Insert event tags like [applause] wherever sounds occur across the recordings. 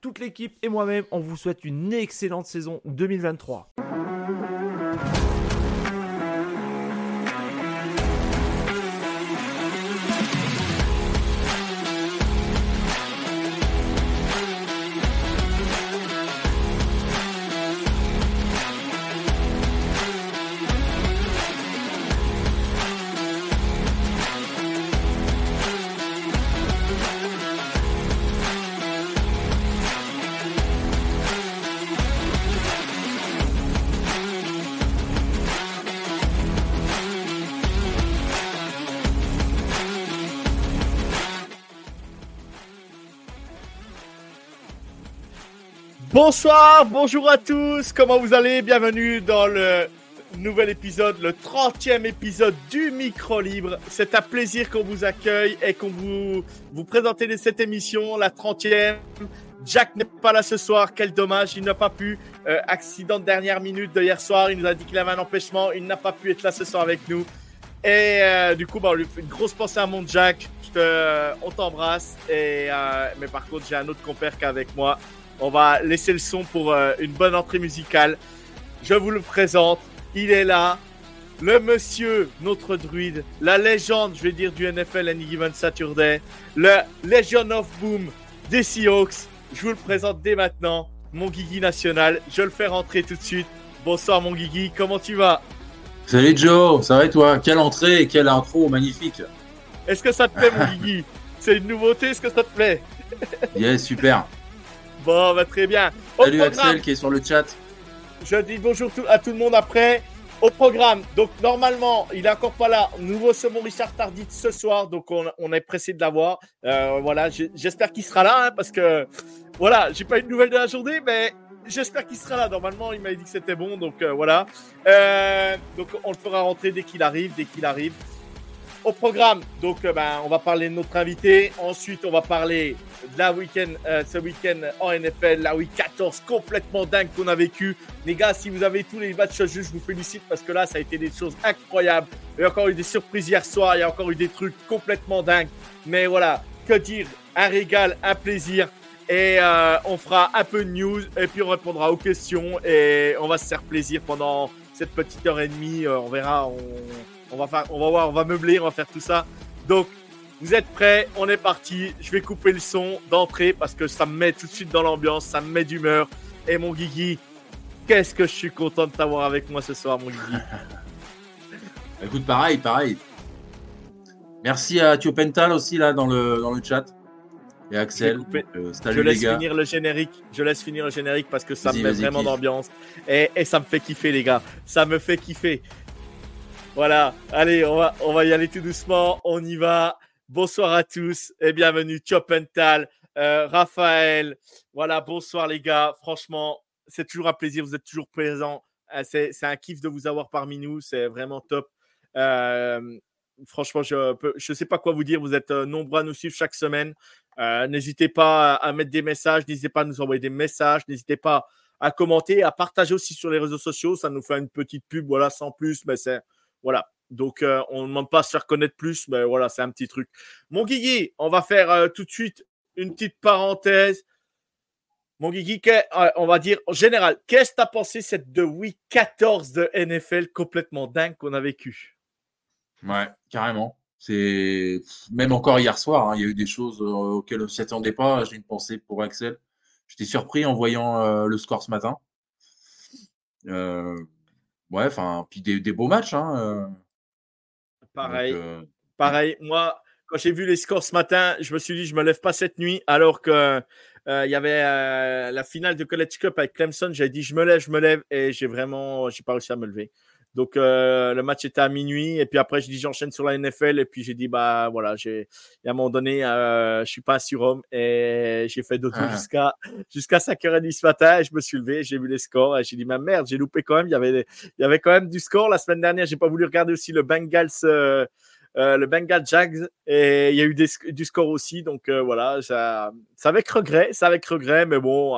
Toute l'équipe et moi-même, on vous souhaite une excellente saison 2023. Bonsoir, bonjour à tous, comment vous allez? Bienvenue dans le nouvel épisode, le 30e épisode du Micro Libre. C'est un plaisir qu'on vous accueille et qu'on vous, présente cette émission, la 30e. Jack n'est pas là ce soir, quel dommage, il n'a pas pu. Euh, accident de dernière minute de hier soir, il nous a dit qu'il avait un empêchement, il n'a pas pu être là ce soir avec nous. Et euh, du coup, bah, on lui fait une grosse pensée à mon Jack. Te, on t'embrasse. Euh, mais par contre, j'ai un autre compère qui est avec moi. On va laisser le son pour euh, une bonne entrée musicale. Je vous le présente. Il est là. Le monsieur, notre druide, la légende, je vais dire, du NFL Any Given Saturday, le Legion of Boom des Seahawks. Je vous le présente dès maintenant, mon Guigui national. Je le fais rentrer tout de suite. Bonsoir, mon Guigui, comment tu vas? Salut Joe, ça va et toi? Quelle entrée et quelle intro magnifique. Est-ce que ça te plaît, mon Guigui? C'est une nouveauté, est-ce que ça te plaît? Yes, super. Bon, bah, très bien. Au Salut programme, Axel qui est sur le chat. Je dis bonjour à tout le monde après. Au programme, donc normalement, il est encore pas là. Nous recevons Richard Tardit ce soir, donc on, on est pressé de l'avoir. Euh, voilà, j'espère qu'il sera là, hein, parce que voilà, j'ai pas une nouvelle de la journée, mais j'espère qu'il sera là. Normalement, il m'a dit que c'était bon, donc euh, voilà. Euh, donc on le fera rentrer dès qu'il arrive, dès qu'il arrive. Au programme, donc euh, ben, on va parler de notre invité. Ensuite, on va parler de la week-end, euh, ce week-end en NFL, la week 14 complètement dingue qu'on a vécu. Les gars, si vous avez tous les matchs je vous félicite parce que là, ça a été des choses incroyables. Il y a encore eu des surprises hier soir, il y a encore eu des trucs complètement dingues. Mais voilà, que dire? Un régal, un plaisir. Et euh, on fera un peu de news et puis on répondra aux questions et on va se faire plaisir pendant cette petite heure et demie. On verra, on, on va faire, on va voir, on va meubler, on va faire tout ça. Donc, vous êtes prêts On est parti. Je vais couper le son d'entrée parce que ça me met tout de suite dans l'ambiance, ça me met d'humeur. Et mon Guigui, qu'est-ce que je suis content de t'avoir avec moi ce soir, mon Guigui. [laughs] Écoute, pareil, pareil. Merci à Thio Pental aussi là dans le, dans le chat. Et Axel. Euh, je laisse finir le générique. Je laisse finir le générique parce que ça me met vraiment d'ambiance. Et, et, ça me fait kiffer, les gars. Ça me fait kiffer. Voilà. Allez, on va, on va y aller tout doucement. On y va. Bonsoir à tous et bienvenue Chopental, euh, Raphaël. Voilà, bonsoir les gars. Franchement, c'est toujours un plaisir. Vous êtes toujours présents. Euh, c'est, un kiff de vous avoir parmi nous. C'est vraiment top. Euh, franchement, je ne sais pas quoi vous dire. Vous êtes nombreux à nous suivre chaque semaine. n'hésitez pas à, mettre des messages. N'hésitez pas à nous envoyer des messages. N'hésitez pas à commenter, à partager aussi sur les réseaux sociaux. Ça nous fait une petite pub, voilà, sans plus. Mais c'est voilà, donc, euh, on ne demande pas à se faire connaître plus, mais voilà, c'est un petit truc. Mon Guigui, on va faire euh, tout de suite une petite parenthèse. Mon Guigui, euh, on va dire en général, qu'est-ce que tu as pensé cette de week 14 de NFL complètement dingue qu'on a vécu? Ouais, carrément. C'est même encore hier soir, hein, il y a eu des choses auxquelles on ne s'y attendait pas. J'ai une pensée pour Axel. J'étais surpris en voyant le score ce matin. Ouais, enfin, puis des, des, beaux matchs. Hein, Pareil. Euh, pareil. Moi, quand j'ai vu les scores ce matin, je me suis dit, je me lève pas cette nuit, alors que euh, il y avait euh, la finale de College Cup avec Clemson. J'ai dit, je me lève, je me lève, et j'ai vraiment, j'ai pas réussi à me lever. Donc euh, le match était à minuit et puis après je dis j'enchaîne sur la NFL et puis j'ai dit bah voilà j'ai à un moment donné euh, je suis pas un surhomme et j'ai fait dodo ah. jusqu'à jusqu'à 5h30 ce matin et je me suis levé j'ai vu les scores et j'ai dit ma merde j'ai loupé quand même il y avait il y avait quand même du score la semaine dernière j'ai pas voulu regarder aussi le Bengals euh, euh, le Bengal Jags et il y a eu du score aussi donc voilà ça, ça avec regret ça avec regret mais bon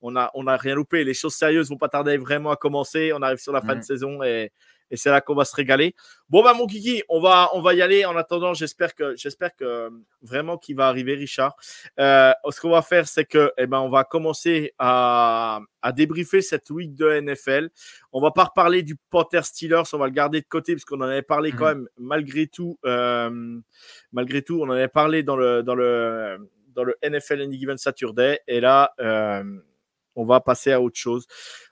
on n'a on a rien loupé. Les choses sérieuses vont pas tarder vraiment à commencer. On arrive sur la fin de mm. saison et, et c'est là qu'on va se régaler. Bon, bah, mon Kiki, on va, on va y aller. En attendant, j'espère que, j'espère que vraiment qu'il va arriver, Richard. Euh, ce qu'on va faire, c'est que, eh ben, on va commencer à, à débriefer cette week de NFL. On va pas reparler du Panther Steelers. On va le garder de côté parce qu'on en avait parlé quand mm. même, malgré tout, euh, malgré tout, on en avait parlé dans le, dans le, dans le NFL Any Given Saturday. Et là, euh, on va passer à autre chose.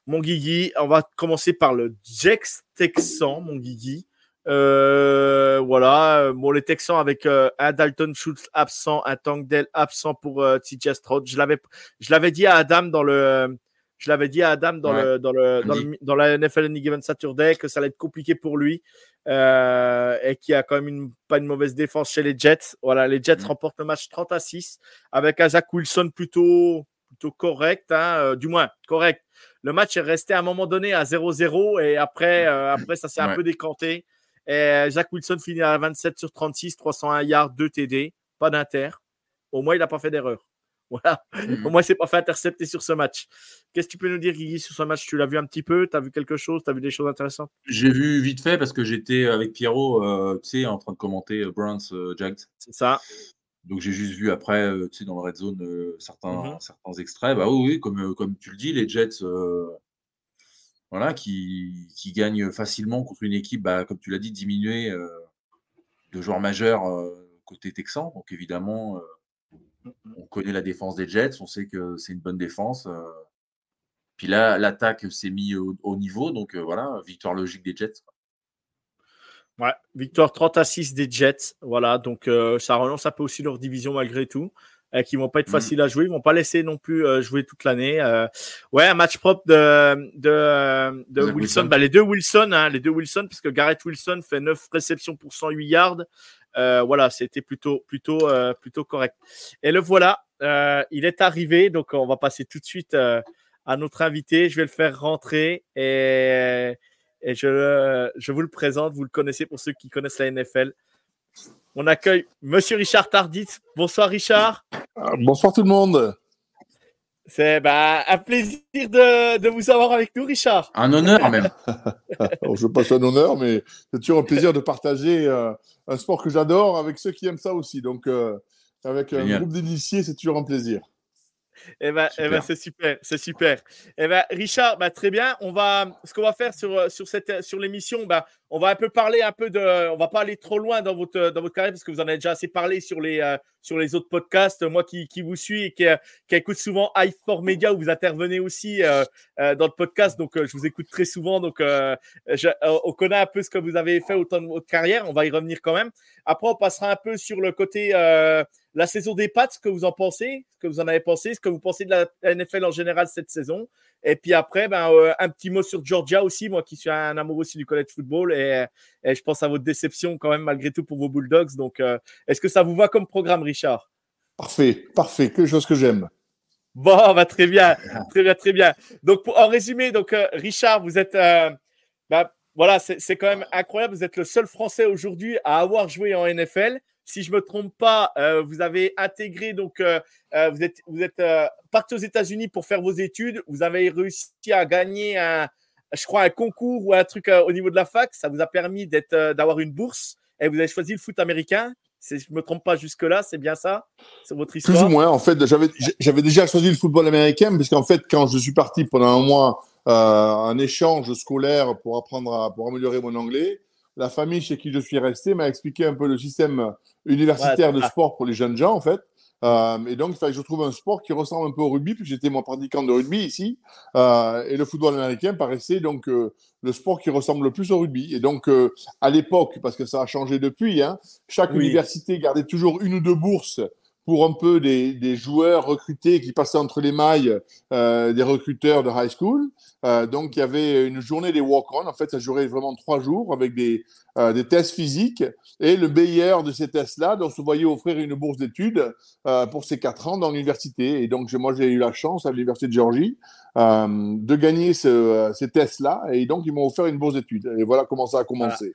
Mon Guigui, on va commencer par le Jex Texan, mon Guigui. Euh, voilà, bon, les Texans avec euh, un Dalton Schultz absent, un Tankdale absent pour euh, TJ Stroud. Je l'avais, je l'avais dit à Adam dans le, je l'avais dit à Adam dans le, dans le, dans, la NFL Any Given Saturday que ça allait être compliqué pour lui et qu'il y a quand même une, pas une mauvaise défense chez les Jets. Voilà, les Jets mm. remportent le match 30 à 6 avec Zach Wilson plutôt plutôt correct, hein, euh, du moins correct. Le match est resté à un moment donné à 0-0 et après, euh, après ça s'est un peu décanté. Et Jacques Wilson finit à 27 sur 36, 301 yards, 2 TD, pas d'inter. Au moins, il n'a pas fait d'erreur. [laughs] Voilà. Au moins, il s'est pas fait intercepter sur ce match. Qu'est-ce que tu peux nous dire, Guigui, sur ce match? Tu l'as vu un petit peu? Tu as vu quelque chose? Tu as vu des choses intéressantes? J'ai vu vite fait parce que j'étais avec Pierrot, euh, tu sais, en train de commenter Browns Jags. C'est ça. Donc j'ai juste vu après, tu sais, dans le red zone, certains, mmh certains extraits. Bah oui, comme, comme tu le dis, les Jets, voilà, qui, qui, gagnent facilement contre une équipe, bah, comme tu l'as dit, diminuée de joueurs majeurs côté texan. Donc évidemment, mmh on connaît la défense des Jets, on sait que c'est une bonne défense. Puis là, l'attaque s'est mise au, niveau, donc voilà, victoire logique des Jets. Ouais, victoire 30 à 6 des Jets. Voilà, donc euh, ça relance un peu aussi leur division malgré tout. Euh, qui vont pas être mm. faciles à jouer. Ils vont pas laisser non plus euh, jouer toute l'année. ouais, un match propre de, de, de Wilson. Bah, les deux Wilson, hein, les deux Wilson, parce que Garrett Wilson fait 9 réceptions pour 108 yards. voilà, c'était plutôt, plutôt, plutôt correct. Et le voilà, il est arrivé. Donc, on va passer tout de suite à notre invité. Je vais le faire rentrer et et je, je vous le présente, vous le connaissez pour ceux qui connaissent la NFL. On accueille Monsieur Richard Tardit. Bonsoir Richard. Ah, bonsoir tout le monde. C'est bah, un plaisir de, de, vous avoir avec nous, Richard. Un honneur même. [laughs] je passe un honneur, mais c'est toujours un plaisir de partager euh, un sport que j'adore avec ceux qui aiment ça aussi. Donc, euh, avec un groupe d'initiés, c'est toujours un plaisir. Eh ben, eh ben c'est super, c'est super. Eh ben, Richard, bah, très bien. On va, ce qu'on va faire sur, euh, sur, cette, sur l'émission, bah, on va un peu parler un peu de, on va pas aller trop loin dans votre, dans votre carrière parce que vous en avez déjà assez parlé sur les, euh, sur les autres podcasts. Moi qui, qui vous suis et qui, euh, qui écoute souvent i4 Media où vous intervenez aussi dans le podcast, donc je vous écoute très souvent. Donc, on connaît un peu ce que vous avez fait au temps de votre carrière. On va y revenir quand même. Après, on passera un peu sur le côté la saison des Pats, ce que vous en pensez, ce que vous en avez pensé, ce que vous pensez de la NFL en général cette saison. Et puis après, ben, euh, un petit mot sur Georgia aussi, moi qui suis un amoureux aussi du college football. Et, je pense à votre déception quand même malgré tout pour vos Bulldogs. Donc, euh, est-ce que ça vous va comme programme, Richard? Parfait, parfait, quelque chose que j'aime. Bon, [laughs] bah, très bien, très bien, très bien. Donc, pour, en résumé, donc, euh, Richard, vous êtes... Ben, voilà, c'est quand même incroyable. Vous êtes le seul Français aujourd'hui à avoir joué en NFL si je me trompe pas, euh, vous avez intégré donc euh, euh, vous êtes vous êtes parti aux États-Unis pour faire vos études. Vous avez réussi à gagner un, je crois un concours ou un truc au niveau de la fac. Ça vous a permis d'être d'avoir une bourse et vous avez choisi le foot américain. Si je me trompe pas jusque là, c'est bien ça, c'est votre histoire. Plus ou moins. En fait, j'avais déjà choisi le football américain puisqu'en fait, quand je suis parti pendant un mois un échange scolaire pour apprendre à, pour améliorer mon anglais la famille chez qui je suis resté m'a expliqué un peu le système universitaire de sport pour les jeunes gens, en fait. Euh, et donc, il fallait que je trouve un sport qui ressemble un peu au rugby, puisque j'étais mon pratiquant de rugby ici. Euh, et le football américain paraissait donc euh, le sport qui ressemble le plus au rugby. Et donc, à l'époque, parce que ça a changé depuis, hein, chaque université gardait toujours une ou deux bourses pour un peu des, joueurs recrutés qui passaient entre les mailles euh, des recruteurs de high school. Euh, donc, il y avait une journée des walk-on. En fait, ça durait vraiment trois jours avec des, euh, des tests physiques. Et le meilleur de ces tests-là, on se voyait offrir une bourse d'études pour ces quatre ans dans l'université. Et donc, moi, j'ai eu la chance à l'Université de Géorgie de gagner ces tests-là. Et donc, ils m'ont offert une bourse d'études. Et voilà comment ça a commencé.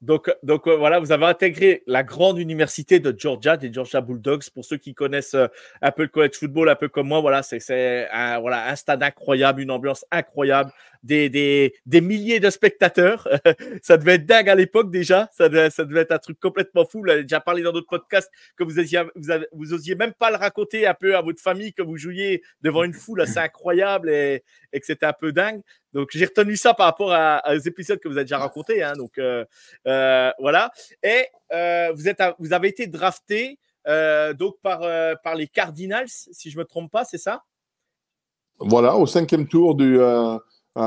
Donc, donc euh, voilà, vous avez intégré la grande université de Georgia, des Georgia Bulldogs. Pour ceux qui connaissent un peu le college football, un peu comme moi, voilà, c'est un, voilà, un stade incroyable, une ambiance incroyable, des, des, des milliers de spectateurs. [laughs] ça devait être dingue à l'époque déjà. Ça devait, ça devait être un truc complètement fou. Avez déjà parlé dans d'autres podcasts que vous osiez, vous, vous, osiez même pas le raconter un peu à votre famille que vous jouiez devant une foule assez incroyable et, et que c'était un peu dingue. Donc, j'ai retenu ça par rapport à, aux épisodes que vous avez déjà racontés. Hein, donc, euh, euh, voilà. Et euh, vous, êtes, vous avez été drafté donc par, par les Cardinals, si je me trompe pas, c'est ça? Voilà, au cinquième tour du,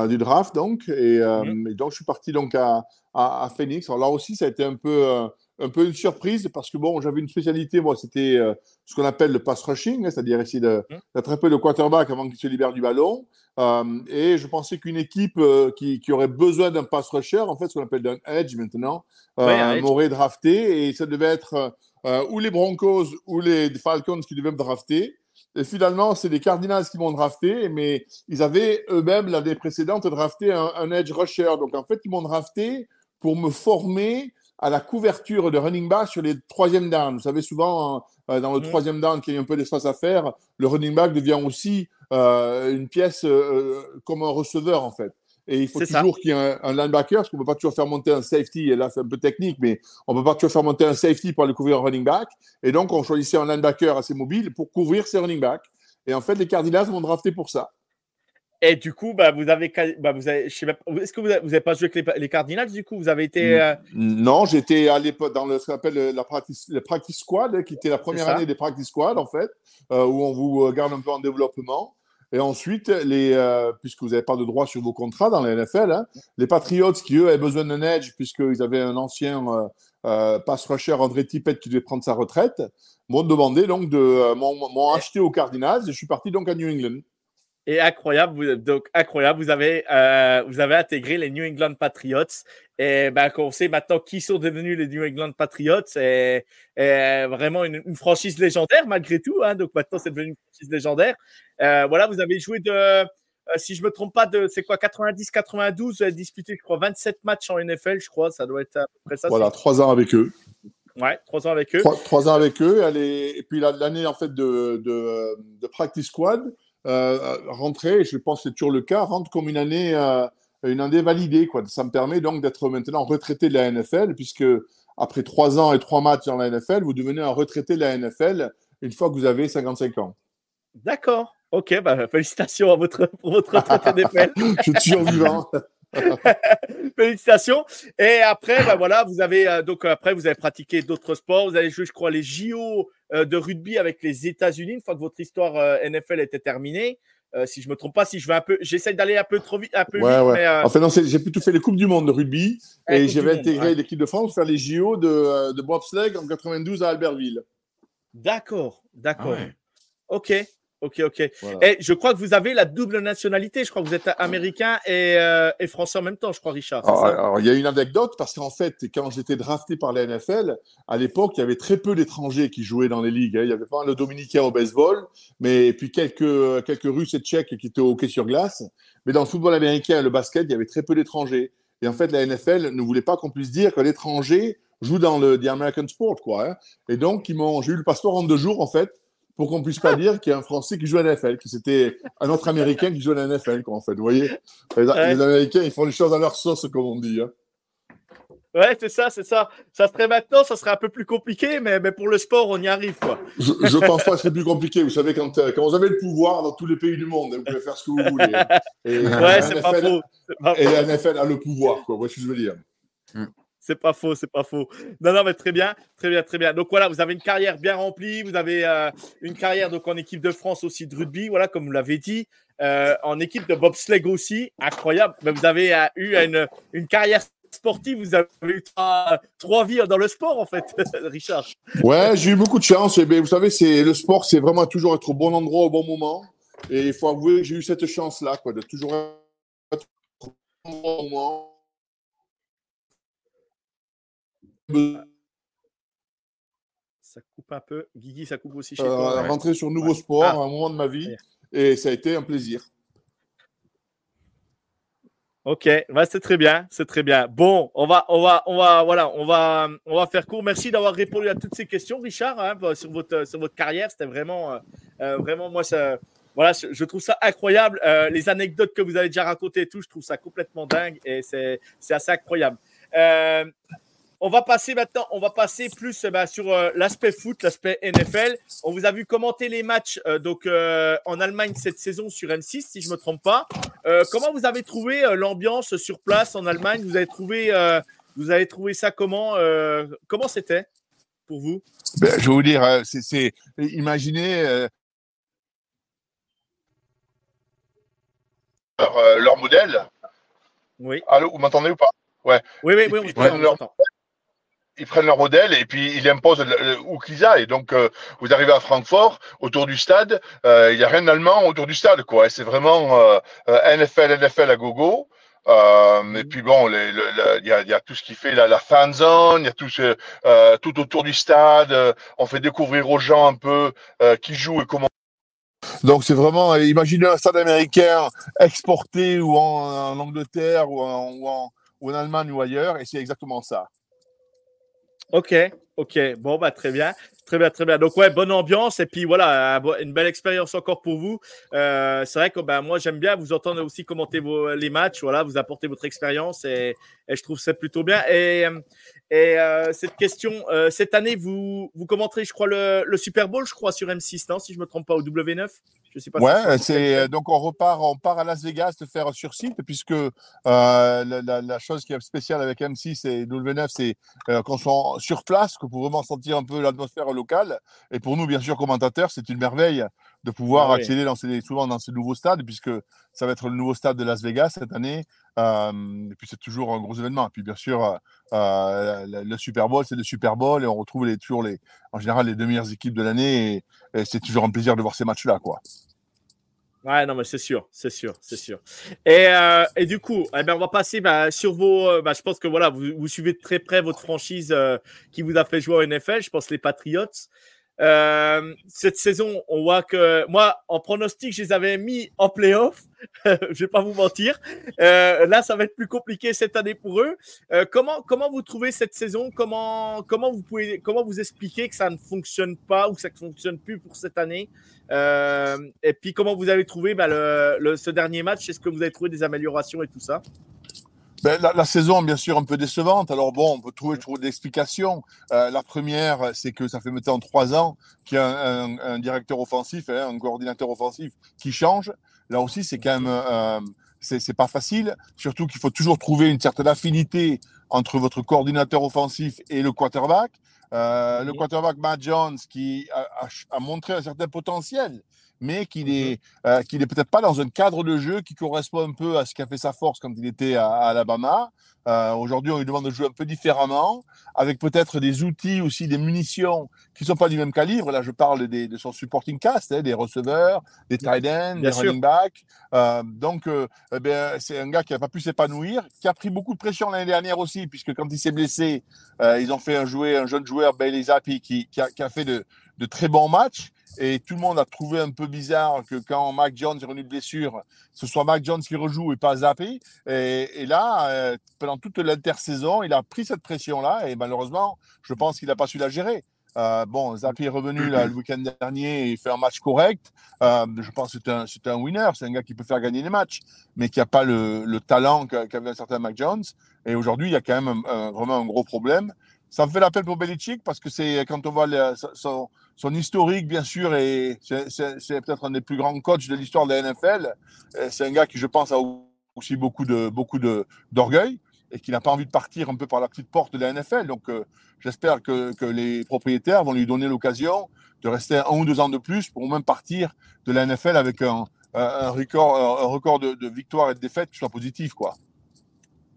du draft, donc. Et, mmh. et, donc, je suis parti donc à, à, Phoenix. Alors là aussi, ça a été un peu un peu une surprise parce que bon, j'avais une spécialité, moi, c'était euh, ce qu'on appelle le pass rushing, hein, c'est-à-dire essayer mmh. d'attraper le quarterback avant qu'il se libère du ballon. Euh, et je pensais qu'une équipe euh, qui, qui, aurait besoin d'un pass rusher, en fait, ce qu'on appelle d'un edge maintenant, m'aurait drafté et ça devait être ou les Broncos ou les Falcons qui devaient me drafter. Et finalement, c'est les Cardinals qui m'ont drafté, mais ils avaient eux-mêmes l'année précédente drafté un, un edge rusher. Donc en fait, ils m'ont drafté pour me former à la couverture de running back sur les troisième downs. Vous savez, souvent, euh, dans le mm. troisième down, qu'il y a un peu d'espace à faire, le running back devient aussi euh, une pièce euh, comme un receveur, en fait. Et il faut toujours qu'il y ait un, linebacker, parce qu'on ne peut pas toujours faire monter un safety, et là c'est un peu technique, mais on ne peut pas toujours faire monter un safety pour aller couvrir un running back. Et donc on choisissait un linebacker assez mobile pour couvrir ses running backs. Et en fait, les Cardinals m'ont drafté pour ça. Et du coup, bah, vous avez, bah, vous avez, est-ce que vous n'avez pas joué avec les, Cardinals du coup? Vous avez été euh, Non, j'étais à l'époque dans le, ce qu'on appelle la practice, le practice squad, qui était la première année des practice squad en fait, euh, où on vous euh, garde un peu en développement. Et ensuite, les, puisque vous n'avez pas de droit sur vos contrats dans la NFL, hein, les Patriots qui eux avaient besoin d'un edge puisqu'ils avaient un ancien pass rusher André Tippett qui devait prendre sa retraite, m'ont demandé donc de m'ont acheté aux Cardinals et je suis parti donc à New England. Et incroyable, vous, donc incroyable, vous avez, euh, vous avez intégré les New England Patriots. Et ben, on sait maintenant qui sont devenus les New England Patriots. C'est vraiment une, franchise légendaire malgré tout. Hein, donc maintenant, c'est devenu une franchise légendaire. Euh, voilà, vous avez joué de, euh, si je me trompe pas, de c'est quoi 90-92. Vous avez disputé, je crois, 27 matchs en NFL, je crois. Ça doit être à peu près ça. Voilà, trois ans avec eux. Ouais, trois ans avec eux. Trois, ans avec eux. Et puis l'année en fait de, de, de practice squad euh, rentrer, je pense que c'est toujours le cas, rentre comme une année, euh, une année validée. Quoi. Ça me permet donc d'être maintenant retraité de la NFL, puisque après trois ans et trois matchs dans la NFL, vous devenez un retraité de la NFL une fois que vous avez 55 ans. D'accord. Ok, bah, félicitations à votre, pour votre retraite NFL. [laughs] je suis toujours vivant. [laughs] Félicitations. Et après, bah voilà, vous avez euh, donc après vous avez pratiqué d'autres sports. Vous avez joué, je crois, les JO euh, de rugby avec les États-Unis une fois que votre histoire euh, NFL était terminée. Si je me trompe pas, si je vais un peu, j'essaie d'aller un peu trop vite, un peu vite. Mais, Enfin non, j'ai plutôt fait les coupes du monde de rugby et j'avais intégré l'équipe de France faire les JO de, de bobsleigh en 92 à Albertville. D'accord, d'accord. Ah ok, Ok, ok. Et je crois que vous avez la double nationalité. Je crois que vous êtes américain et, euh, français en même temps, je crois, Richard. Alors, il y a une anecdote parce qu'en fait, quand j'étais drafté par la NFL, à l'époque, il y avait très peu d'étrangers qui jouaient dans les ligues. Hein. Il y avait pas le Dominicain au baseball, mais puis quelques, quelques Russes et Tchèques qui étaient au hockey sur glace. Mais dans le football américain et le basket, il y avait très peu d'étrangers. Et en fait, la NFL ne voulait pas qu'on puisse dire que l'étranger joue dans le the American sport, quoi. Hein. Et donc, ils m'ont, j'ai eu le passeport en deux jours, en fait pour qu'on puisse pas dire qu'il y a un Français qui joue à la NFL, que c'était un autre Américain qui joue à la NFL, quoi, en fait. Vous voyez les, Américains, ils font les choses à leur sauce, comme on dit. Hein. Ouais, c'est ça, c'est ça. Ça serait maintenant, ça serait un peu plus compliqué, mais, mais pour le sport, on y arrive, quoi. Je, je pense pas que ce serait plus compliqué. Vous savez, quand, euh, quand vous avez le pouvoir dans tous les pays du monde, vous pouvez faire ce que vous voulez. [laughs] Et, ouais, c'est pas faux. Et la NFL a le pouvoir, quoi. Vous voyez ce que je veux dire? Mm. C'est pas faux, c'est pas faux. Non, non, mais très bien, très bien, très bien. Donc voilà, vous avez une carrière bien remplie, vous avez euh, une carrière donc en équipe de France aussi de rugby, voilà, comme vous l'avez dit, euh, en équipe de bobsleigh aussi, incroyable. Mais vous avez euh, eu une, une, carrière sportif, vous avez eu trois, vies dans le sport, en fait, [laughs] Richard. Ouais, j'ai eu beaucoup de chance. Et vous savez, c'est le sport, c'est vraiment toujours être au bon endroit au bon moment. Et il faut avouer que j'ai eu cette chance-là, quoi, de toujours être au bon moment. Ça coupe un peu. Guigui, ça coupe aussi chez euh, toi. Rentrer sur nouveau sport à un moment de ma vie. Et ça a été un plaisir. Ok, bah, c'est très bien, c'est très bien. Bon, on va, on va, on va, voilà, on va, on va faire court. Merci d'avoir répondu à toutes ces questions, Richard, hein, bah, sur votre, sur votre carrière. C'était vraiment, euh, euh, vraiment, moi, ça, voilà, je trouve ça incroyable. Euh, les anecdotes que vous avez déjà racontées et tout, je trouve ça complètement dingue et c'est, c'est assez incroyable. On va passer maintenant, on va passer plus eh ben, sur euh, l'aspect foot, l'aspect NFL. On vous a vu commenter les matchs euh, donc euh, en Allemagne cette saison sur M6, si je me trompe pas. comment vous avez trouvé l'ambiance sur place en Allemagne? Vous avez trouvé, vous avez trouvé ça comment Comment c'était pour vous? Ben, Je vais vous dire, c'est, imaginez leur, modèle. Oui. Allô, vous m'entendez ou pas? Ouais. Oui, oui, oui, on, on, ils prennent leur modèle et puis ils imposent où qu'ils aillent. Donc, euh, vous arrivez à Francfort, autour du stade, euh, il n'y a rien d'allemand autour du stade, quoi. C'est vraiment euh, NFL, NFL à gogo. Et puis bon, il y, a, y, a, tout ce qui fait la, la fan zone, il y a tout, ce, tout autour du stade. on fait découvrir aux gens un peu qui jouent et comment. Donc c'est vraiment, imaginez un stade américain exporté ou en, en Angleterre ou en, ou en, ou en Allemagne ou ailleurs, et c'est exactement ça. Ok, ok. Bon, bah, très bien. Très bien, très bien. Donc, ouais, bonne ambiance. Et puis, voilà, une belle expérience encore pour vous. Euh, c'est vrai que bah, moi, j'aime bien vous entendre aussi commenter vos, les matchs. Voilà, vous apportez votre expérience et, et je trouve ça plutôt bien. Et, et euh, cette question, euh, cette année, vous, vous commenterez, je crois, le, le, Super Bowl, je crois, sur M6, non Si je ne me trompe pas, au W9 je sais pas Ouais, c'est donc on repart, on part à Las Vegas de faire sur site, puisque euh, la, la, la, chose qui est spéciale avec M6 et W9, c'est euh, qu'on soit sur place, qu'on peut vraiment sentir un peu l'atmosphère locale. Et pour nous, bien sûr, commentateurs, c'est une merveille de pouvoir ah accéder dans ces, souvent dans ce nouveau stade, puisque ça va être le nouveau stade de Las Vegas cette année. Euh, et puis c'est toujours un gros événement. Et puis bien sûr, euh, euh le, Super Bowl, c'est le Super Bowl et on retrouve les, toujours les, en général les deux meilleures équipes de l'année. Et, c'est toujours un plaisir de voir ces matchs-là, quoi. Ouais, non, mais c'est sûr, c'est sûr, c'est sûr. Et, euh, et, du coup, eh ben, on va passer bah, sur vos. Bah, je pense que voilà, vous, vous suivez de très près votre franchise qui vous a fait jouer au NFL. Je pense les Patriots. Euh, cette saison, on voit que moi, en pronostic, je les avais mis en playoff. [laughs] je vais pas vous mentir. Euh, là, ça va être plus compliqué cette année pour eux. Euh, comment, comment vous trouvez cette saison? Comment, comment vous pouvez, comment vous expliquer que ça ne fonctionne pas ou que ça ne fonctionne plus pour cette année? Et puis, comment vous avez trouvé bah, le, ce dernier match? Est-ce que vous avez trouvé des améliorations et tout ça? Ben, la, la, saison, bien sûr, un peu décevante. Alors bon, on peut trouver, des explications. Euh, la première, c'est que ça fait maintenant trois ans qu'il y a un, un, un directeur offensif, hein, un coordinateur offensif qui change. Là aussi, c'est quand même, euh, c'est pas facile. Surtout qu'il faut toujours trouver une certaine affinité entre votre coordinateur offensif et le quarterback. Euh, le quarterback Matt Jones, qui a, a, a montré un certain potentiel, mais qu'il est, euh, qu'il est peut-être pas dans un cadre de jeu qui correspond un peu à ce qu'a fait sa force quand il était à, Alabama. Euh, Aujourd'hui, on lui demande de jouer un peu différemment, avec peut-être des outils aussi, des munitions qui sont pas du même calibre. Là, je parle des, de son supporting cast, hein, des receveurs, des tight ends, des running backs. Euh, donc, euh, eh c'est un gars qui n'a pas pu s'épanouir, qui a pris beaucoup de pression l'année dernière aussi, puisque quand il s'est blessé, euh, ils ont fait un, joueur, un jeune joueur, Bailey Zappi, qui, qui, a, qui a fait de, de très bons matchs. Et tout le monde a trouvé un peu bizarre que quand Mac Jones est revenu de blessure, ce soit Mac Jones qui rejoue et pas Zappé. Et, là, euh, pendant toute l'intersaison, il a pris cette pression-là et malheureusement, je pense qu'il n'a pas su la gérer. Euh, bon, Zappé est revenu le week-end dernier et fait un match correct. Euh, je pense que c'est un, un, winner, c'est un gars qui peut faire gagner les matchs, mais qui n'a pas le, le talent qu'avait un certain Mac Jones. Et aujourd'hui, il y a quand même vraiment un gros problème. Ça me fait l'appel pour Belichick parce que c'est quand on voit son, historique, bien sûr, et c'est peut-être un des plus grands coachs de l'histoire de la NFL. C'est un gars qui, je pense, a aussi beaucoup de beaucoup de d'orgueil et qui n'a pas envie de partir un peu par la petite porte de la NFL. Donc, euh, j'espère que, que, les propriétaires vont lui donner l'occasion de rester un ou deux ans de plus pour même partir de la NFL avec un, un record, un record de, de victoires et de défaites qui soit positif, quoi.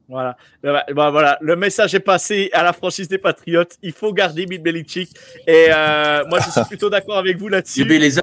Voilà. Bah, bah, voilà, le message est passé à la franchise des Patriotes. Il faut garder Bill Belichick. Et euh, moi, je suis plutôt d'accord avec vous là-dessus. les a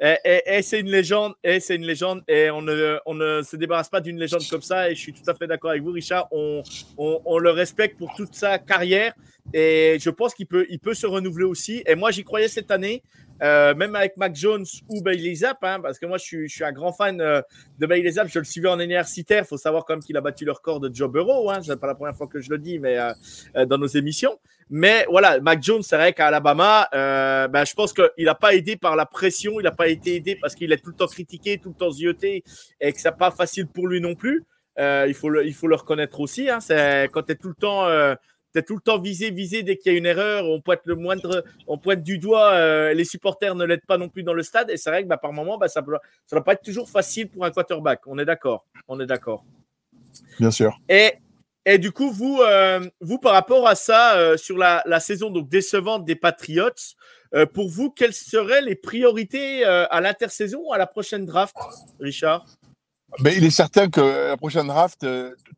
euh, et, c'est une légende, et c'est une légende, et on ne, on ne se débarrasse pas d'une légende comme ça. Et je suis tout à fait d'accord avec vous, Richard. On, on, on, le respecte pour toute sa carrière, et je pense qu'il peut, il peut se renouveler aussi. Et moi, j'y croyais cette année. Euh, même avec Mac Jones ou Bailey Zapp, hein, parce que moi je suis, je suis un grand fan euh, de Bailey Zapp, je le suivais en universitaire, il faut savoir quand même qu'il a battu le record de Joe Burrow, hein, c'est pas la première fois que je le dis, mais euh, dans nos émissions. Mais voilà, Mac Jones, c'est vrai qu'à Alabama, ben, je pense qu'il n'a pas aidé par la pression, il n'a pas été aidé parce qu'il est tout le temps critiqué, tout le temps zioté, et que c'est pas facile pour lui non plus. il, faut le, il faut le reconnaître aussi. Hein, c'est quand tu es tout le temps tu tout le temps visé, visé dès qu'il y a une erreur. On pointe le moindre, on pointe du doigt. Euh, les supporters ne l'aident pas non plus dans le stade. Et c'est vrai que bah, par moment, bah, ça ne va pas être toujours facile pour un quarterback. On est d'accord. On est d'accord. Bien sûr. Et, et du coup, vous, euh, vous par rapport à ça, euh, sur la, la, saison donc décevante des Patriots, pour vous, quelles seraient les priorités à l'intersaison ou à la prochaine draft, Richard? Mais il est certain que la prochaine draft,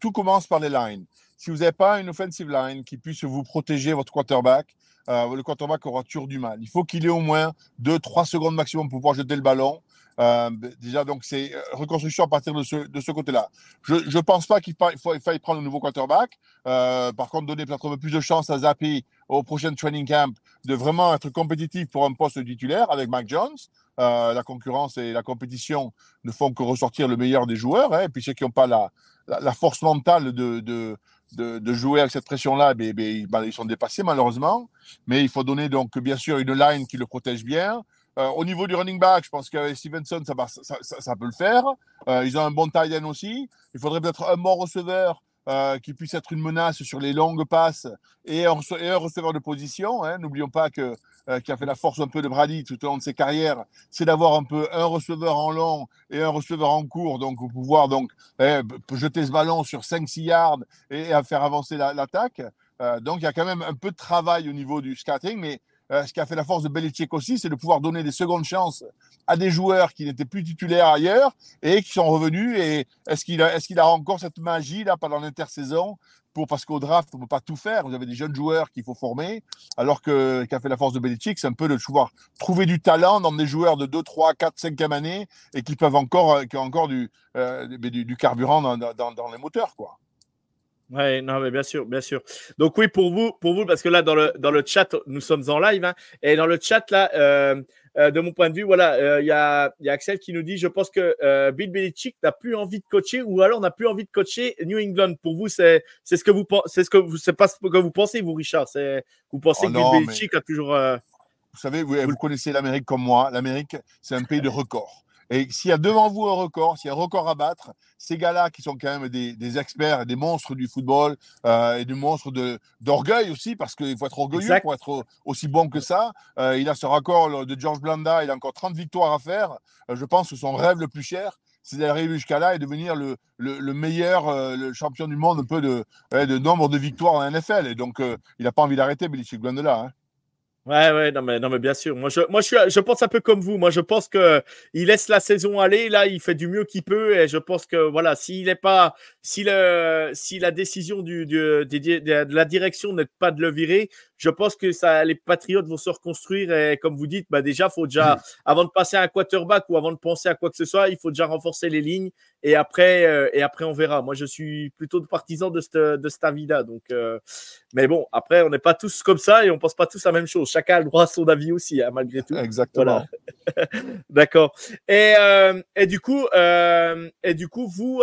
tout commence par les lines si vous n'avez pas une offensive line qui puisse vous protéger votre quarterback, euh, le quarterback aura toujours du mal. Il faut qu'il ait au moins 2-3 secondes maximum pour pouvoir jeter le ballon. Euh, déjà, donc, c'est euh, reconstruction à partir de ce, de ce côté-là. Je ne pense pas qu'il faille prendre un nouveau quarterback. par contre, donner peut-être un peu plus de chance à Zappi au prochain training camp de vraiment être compétitif pour un poste titulaire avec Mac Jones. la concurrence et la compétition ne font que ressortir le meilleur des joueurs. Hein, et puis ceux qui n'ont pas la, la, force mentale de, de, jouer avec cette pression-là, ben, ils sont dépassés malheureusement. Mais il faut donner donc bien sûr une line qui le protège bien. Euh, au niveau du running back, je pense qu'avec Stevenson, ça, peut le faire. Euh, ils ont un bon tight end aussi. Il faudrait peut-être un bon receveur euh, qui puisse être une menace sur les longues passes et un, receveur de position. Hein. N'oublions pas que euh, qui a fait la force un peu de Brady tout au long de ses carrières, c'est d'avoir un peu un receveur en long et un receveur en court, donc pour pouvoir donc eh, jeter ce ballon sur 5-6 yards et, à faire avancer l'attaque. Euh, donc il y a quand même un peu de travail au niveau du scouting, mais euh, ce qui a fait la force de Belichick aussi, c'est de pouvoir donner des secondes chances à des joueurs qui n'étaient plus titulaires ailleurs et qui sont revenus. Et est-ce qu'il a, est qu'il a encore cette magie là pendant l'intersaison? Pour, parce qu'au draft, on ne peut pas tout faire. Vous avez des jeunes joueurs qu'il faut former, alors que qu'a fait la force de Belichick, c'est un peu de pouvoir trouver du talent dans des joueurs de 2, 3, 4, 5e année et qui peuvent encore, euh, qui ont encore du, euh, du, du, carburant dans, dans, dans les moteurs, quoi. Oui, non, mais bien sûr, bien sûr. Donc oui, pour vous, pour vous, parce que là, dans le, dans le chat, nous sommes en live, hein, et dans le chat, là, euh, euh, de mon point de vue, voilà, euh, il y, a, y, a, Axel qui nous dit, je pense que Bill Belichick n'a plus envie de coacher, ou alors n'a plus envie de coacher New England. Pour vous, c'est c'est ce que vous c'est ce que vous, c'est pas ce que vous pensez, vous, Richard. C'est vous pensez oh que Bill Belichick a toujours. Vous savez, vous, vous connaissez l'Amérique comme moi. L'Amérique, c'est un pays de [laughs] records. Et s'il y a devant vous un record, s'il y a un record à battre, ces gars-là qui sont quand même des, des experts, des monstres du football euh, et des monstres d'orgueil aussi, parce qu'il faut être orgueilleux pour être aussi bon que ça. Euh, il a ce record de George Blanda, il a encore 30 victoires à faire. Euh, je pense que son rêve le plus cher, c'est d'arriver jusqu'à là et devenir le, le, le meilleur, euh, le champion du monde un peu de, de nombre de victoires en NFL. Et donc, euh, il n'a pas envie d'arrêter, Belichick, loin de là. Hein. Ouais, ouais, non, mais, non, mais bien sûr. Moi, je, moi je, suis, je pense un peu comme vous. Moi, je pense que il laisse la saison aller. Là, il fait du mieux qu'il peut. Et je pense que, voilà, s'il n'est pas, si, le, si la décision du, du de, la direction n'est pas de le virer, je pense que ça, les Patriotes vont se reconstruire. Et comme vous dites, bah, déjà, faut déjà, mmh. avant de passer à un quarterback ou avant de penser à quoi que ce soit, il faut déjà renforcer les lignes. Et après, euh, et après, on verra. Moi, je suis plutôt partisan de, cette, de cet avis-là. Donc, euh, mais bon, après, on n'est pas tous comme ça et on pense pas tous la même chose. Chacun a le droit à son avis aussi, hein, malgré tout. Exactement. [laughs] D'accord. Et, euh, et du coup, et du coup, vous,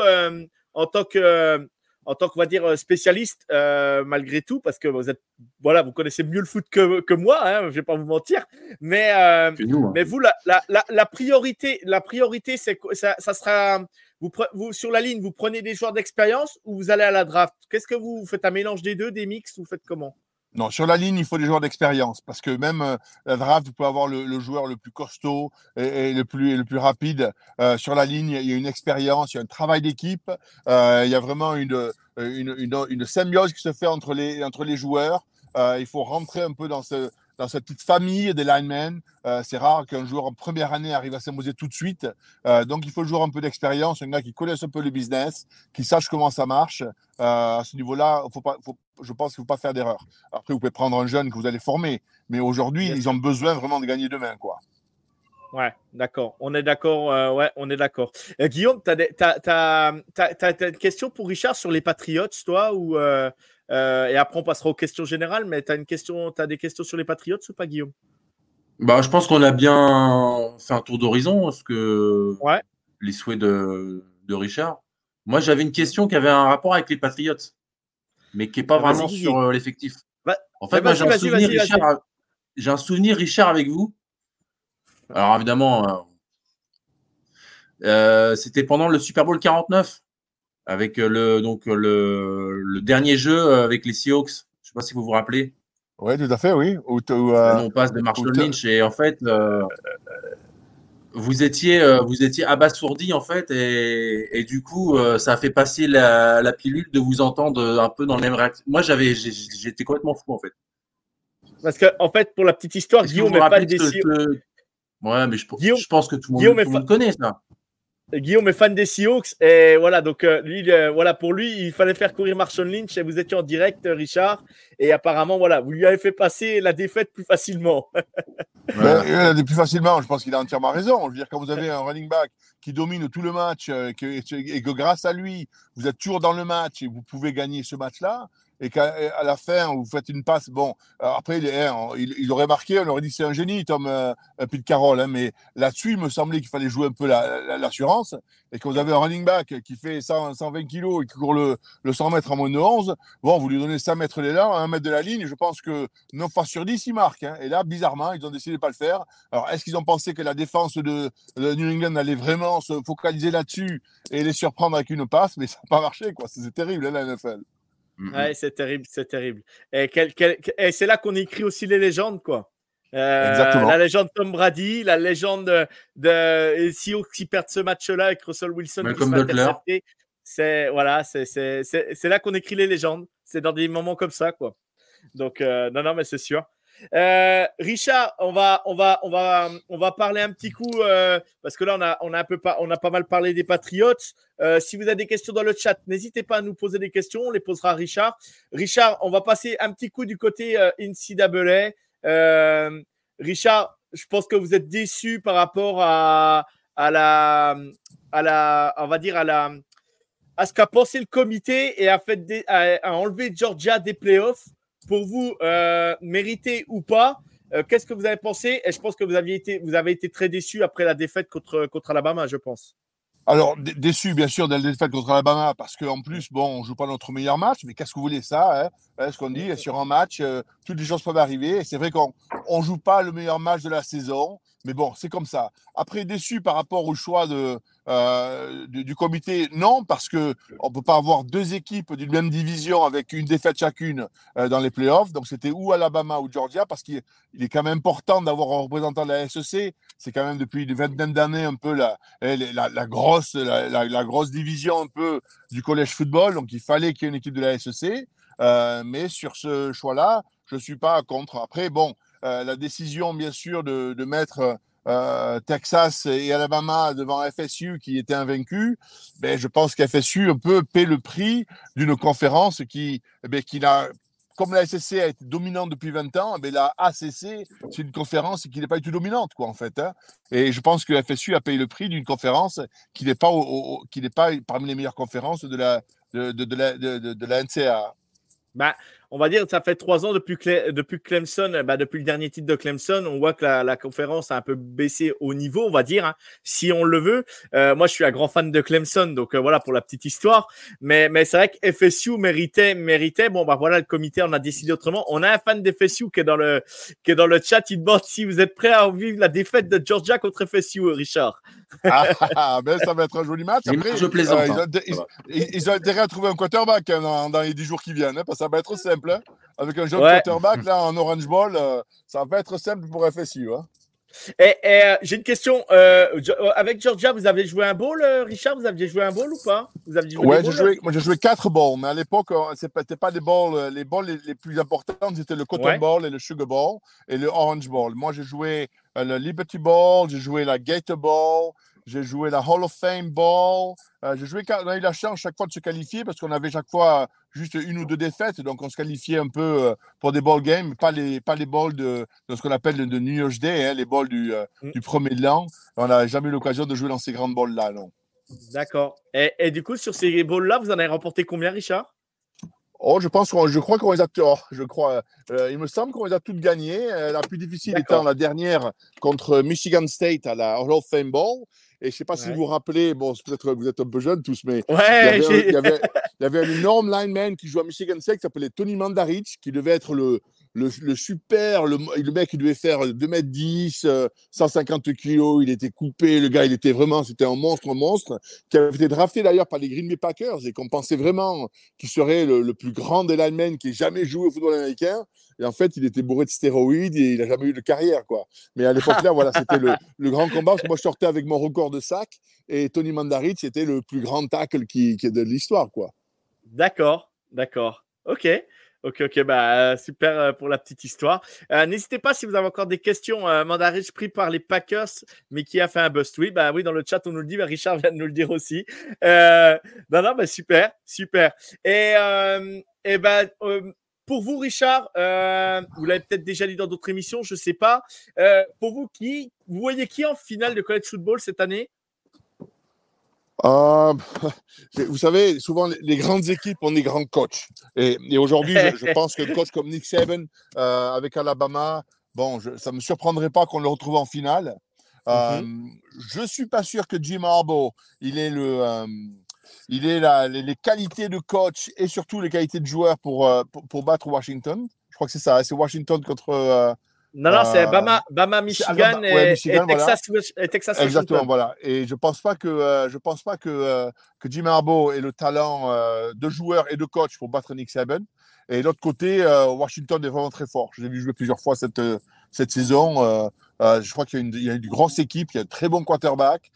en tant que en tant qu'on va dire euh, spécialiste euh, malgré tout, parce que vous êtes voilà, vous connaissez mieux le foot que, que moi, hein, je vais pas vous mentir. Mais euh, hein. mais vous la, la, la, priorité la priorité c'est ça, ça sera vous, vous sur la ligne vous prenez des joueurs d'expérience ou vous allez à la draft? Qu'est-ce que vous, vous faites un mélange des deux, des mix, vous faites comment? Non, sur la ligne, il faut des joueurs d'expérience parce que même euh, la draft, vous pouvez avoir le, joueur le plus costaud et, le, plus, le plus rapide. Euh, sur la ligne, il y a une expérience, il y a un travail d'équipe, euh, il y a vraiment une, une, une, une, symbiose qui se fait entre les, entre les joueurs. il faut rentrer un peu dans ce, dans cette petite famille des linemen. Euh, c'est rare qu'un joueur en première année arrive à s'imposer tout de suite. Euh, donc, il faut le joueur un peu d'expérience, un gars qui connaisse un peu le business, qui sache comment ça marche. à ce niveau-là, faut pas, je pense qu'il ne faut pas faire d'erreur. Après, vous pouvez prendre un jeune que vous allez former, mais aujourd'hui, ils ont besoin vraiment de gagner demain, quoi. Ouais, d'accord. On est d'accord. Euh, ouais, on est d'accord. Euh, Guillaume, tu as, une question pour Richard sur les Patriots, toi ou, euh, Et après, on passera aux questions générales, mais tu as, une question, as des questions sur les Patriots ou pas, Guillaume? Bah, Je pense qu'on a bien fait un tour d'horizon, ce que ouais. les souhaits de, de Richard. Moi, j'avais une question qui avait un rapport avec les Patriots, mais qui n'est pas vraiment sur l'effectif. Bah, en fait, moi, j'ai un, souvenir, Richard, j'ai un souvenir, Richard, avec vous alors évidemment, euh, euh, c'était pendant le Super Bowl 49 avec euh, le donc le, dernier jeu avec les Seahawks. Je ne sais pas si vous vous rappelez. Oui, tout à fait, oui. on passe de Marshall Lynch et en fait, vous étiez vous étiez abasourdi en fait et, du coup, ça a fait passer la, pilule de vous entendre un peu dans le même réaction. Moi, j'avais j'étais complètement fou en fait. Parce que en fait, pour la petite histoire, Guillaume n'est pas des Seahawks. Ouais, mais je, je pense que tout le monde, tout le monde connaît ça. Guillaume est fan des Seahawks et voilà donc euh, lui euh, voilà pour lui il fallait faire courir Marshall Lynch et vous étiez en direct euh, Richard et apparemment voilà vous lui avez fait passer la défaite plus facilement. [laughs] ouais. plus facilement je pense qu'il a entièrement raison je veux dire quand vous avez un running back qui domine tout le match et que grâce à lui vous êtes toujours dans le match et vous pouvez gagner ce match là et qu'à la fin, vous faites une passe. Bon, après, hein, il, aurait marqué, on aurait dit c'est un génie, Tom euh, Pete Carroll. Hein, mais là-dessus, il me semblait qu'il fallait jouer un peu l'assurance. et que vous avez un running back qui fait 120 kilos et qui court le, 100 mètres en moins de 11, bon, vous lui donnez 100 mètres là, 1 mètre de la ligne. Je pense que 9 fois sur 10, il marque. Hein. Et là, bizarrement, ils ont décidé de pas le faire. Alors, est-ce qu'ils ont pensé que la défense de, New England allait vraiment se focaliser là-dessus et les surprendre avec une passe? Mais ça n'a pas marché, quoi. C'est terrible, la NFL. Mm, ouais, mm. c'est terrible, c'est terrible. Et, et c'est là qu'on écrit aussi les légendes, quoi. Euh, la légende Tom Brady, la légende de, de si qui perd ce match-là avec Russell Wilson qui C'est voilà, c'est là qu'on écrit les légendes. C'est dans des moments comme ça, quoi. Donc euh, non, non, mais c'est sûr. Euh, Richard, on va, on, va, on, va, on va parler un petit coup, euh, parce que là, on a, on, a un peu pas, on a pas mal parlé des Patriotes. Euh, si vous avez des questions dans le chat, n'hésitez pas à nous poser des questions, on les posera à Richard. Richard, on va passer un petit coup du côté NCAA. Richard, je pense que vous êtes déçu par rapport à, à, la, à la, on va dire, à la, à ce qu'a pensé le comité et a, fait Georgia des playoffs pour vous, euh, mérité ou pas, euh, qu'est-ce que vous avez pensé? Et je pense que vous, aviez été, vous avez été très déçu après la défaite contre, contre Alabama, je pense. Alors, déçu, bien sûr, de la défaite contre Alabama, parce qu'en plus, bon, on joue pas notre meilleur match, mais qu'est-ce que vous voulez, ça hein, hein Ce qu'on dit, sur un match, euh, toutes les choses peuvent arriver. C'est vrai qu'on ne joue pas le meilleur match de la saison, mais bon, c'est comme ça. Après, déçu par rapport au choix de, euh, du, comité, non, parce que on peut pas avoir deux équipes d'une même division avec une défaite chacune euh, dans les playoffs. Donc c'était ou Alabama ou Georgia, parce qu'il est quand même important d'avoir un représentant de la SEC. C'est quand même depuis une vingtaine d'années un peu la, eh, la, grosse, la, grosse division un peu du collège football. Donc il fallait qu'il y ait une équipe de la SEC. Euh, mais sur ce choix-là, je suis pas contre. Après, bon, euh, la décision, bien sûr, de, de mettre euh, Texas et Alabama devant FSU qui était invaincu, ben, je pense qu'FSU un peu paie le prix d'une conférence qui, eh ben, qui n'a comme la SSC a été dominante depuis 20 ans, mais eh ben, la ACC, c'est une conférence qui n'est pas du tout dominante, quoi, en fait. Hein. Et je pense que FSU a payé le prix d'une conférence qui n'est pas, qui n'est pas parmi les meilleures conférences de la, de, de, la, de, de NCAA. On va dire ça fait trois ans depuis, depuis Clemson, bah, depuis le dernier titre de Clemson, on voit que la, conférence a un peu baissé au niveau, on va dire, hein, si on le veut. Euh, moi, je suis un grand fan de Clemson, donc euh, voilà pour la petite histoire. Mais, mais c'est vrai que FSU méritait, méritait. Bon, bah voilà, le comité on a décidé autrement. On a un fan d'FSU qui est dans le qui est dans le chat. Il demande si vous êtes prêt à vivre la défaite de Georgia contre FSU, Richard. Ah, ben ça va être un joli match. Après, je plaisante. Euh, hein. ils, ont, intérêt à trouver un quarterback hein, dans, les dix jours qui viennent, hein, parce que ça va être simple. Avec un jeune quarterback là en Orange Ball, ça va être simple pour FSU. Et, euh, j'ai une question. Euh, euh, avec Georgia, vous avez joué un ball, Richard? Vous aviez joué un ball ou pas? Vous avez joué Ouais, j'ai joué, moi j'ai joué quatre balls, mais à l'époque, ce n'était pas des balls. Les balls les, plus importants, c'était le cotton ball et le sugar ball et le orange ball. Moi, j'ai joué le Liberty Ball, j'ai joué la Gator Ball, j'ai joué la Hall of Fame Ball. j'ai joué, on a eu la chance chaque fois de se qualifier parce qu'on avait chaque fois juste une ou deux défaites. Donc, on se qualifiait un peu pour des ball games, pas les, pas les balls de, de ce qu'on appelle de New Year's Day, hein, les balls du, mm. du premier de l'an. On n'a jamais eu l'occasion de jouer dans ces grandes balls-là, non. D'accord. Et, et, du coup, sur ces balls-là, vous en avez remporté combien, Richard? Oh, je pense je crois qu'on les a, oh, je crois, euh, il me semble qu'on les a toutes gagnées. Euh, la plus difficile étant la dernière contre Michigan State à la Hall of Fame Bowl. Et je ne sais pas si vous vous rappelez, bon, peut-être vous êtes un peu jeunes tous, mais ouais, il, y avait, [laughs] il, y avait, un énorme lineman qui jouait à Michigan State qui s'appelait Tony Mandarich, qui devait être le, le, super, le, mec, il devait faire 2m10, 150 kg, il était coupé, le gars, il était vraiment, c'était un monstre, un monstre, qui avait été drafté d'ailleurs par les Green Bay Packers et qu'on pensait vraiment qu'il serait le, plus grand des linemen qui ait jamais joué au football américain. Et en fait, il était bourré de stéroïdes et il n'a jamais eu de carrière, quoi. Mais à l'époque-là, voilà, c'était [laughs] le, grand combat. Parce que moi, je sortais avec mon record de sac et Tony Mandarit, c'était le plus grand tackle qui, qui est de l'histoire, quoi. D'accord, d'accord. Ok. Ok, ok, bah super euh, pour la petite histoire. Euh, n'hésitez pas si vous avez encore des questions. Euh, Mandarich pris par les Packers, mais qui a fait un bust. Oui, bah oui, dans le chat on nous le dit. Bah, Richard vient de nous le dire aussi. Euh, non, non, bah super, super. Et, et bah, pour vous, Richard, vous l'avez peut-être déjà dit dans d'autres émissions, je sais pas. pour vous, qui vous voyez qui en finale de college football cette année? Euh, vous savez, souvent les, grandes équipes ont des grands coachs. Et, aujourd'hui, je, pense que coach comme Nick Saban euh, avec Alabama, bon, ça ne me surprendrait pas qu'on le retrouve en finale. Euh, mm-hmm. Je ne suis pas sûr que Jim Harbaugh, il est le, il est la, les, qualités de coach et surtout les qualités de joueur pour, pour battre Washington. Je crois que c'est ça. C'est Washington contre non, non, c'est Bama, Bama, Michigan, et, Texas, Exactement, voilà. Et je pense pas que euh, je pense pas que euh, que Jim Harbaugh ait le talent euh, de joueur et de coach pour battre Nick Saban. Et de l'autre côté, Washington est vraiment très fort. Je l'ai vu jouer plusieurs fois cette cette saison. je crois qu'il y, y, a une grosse équipe, il y a un très bon quarterback.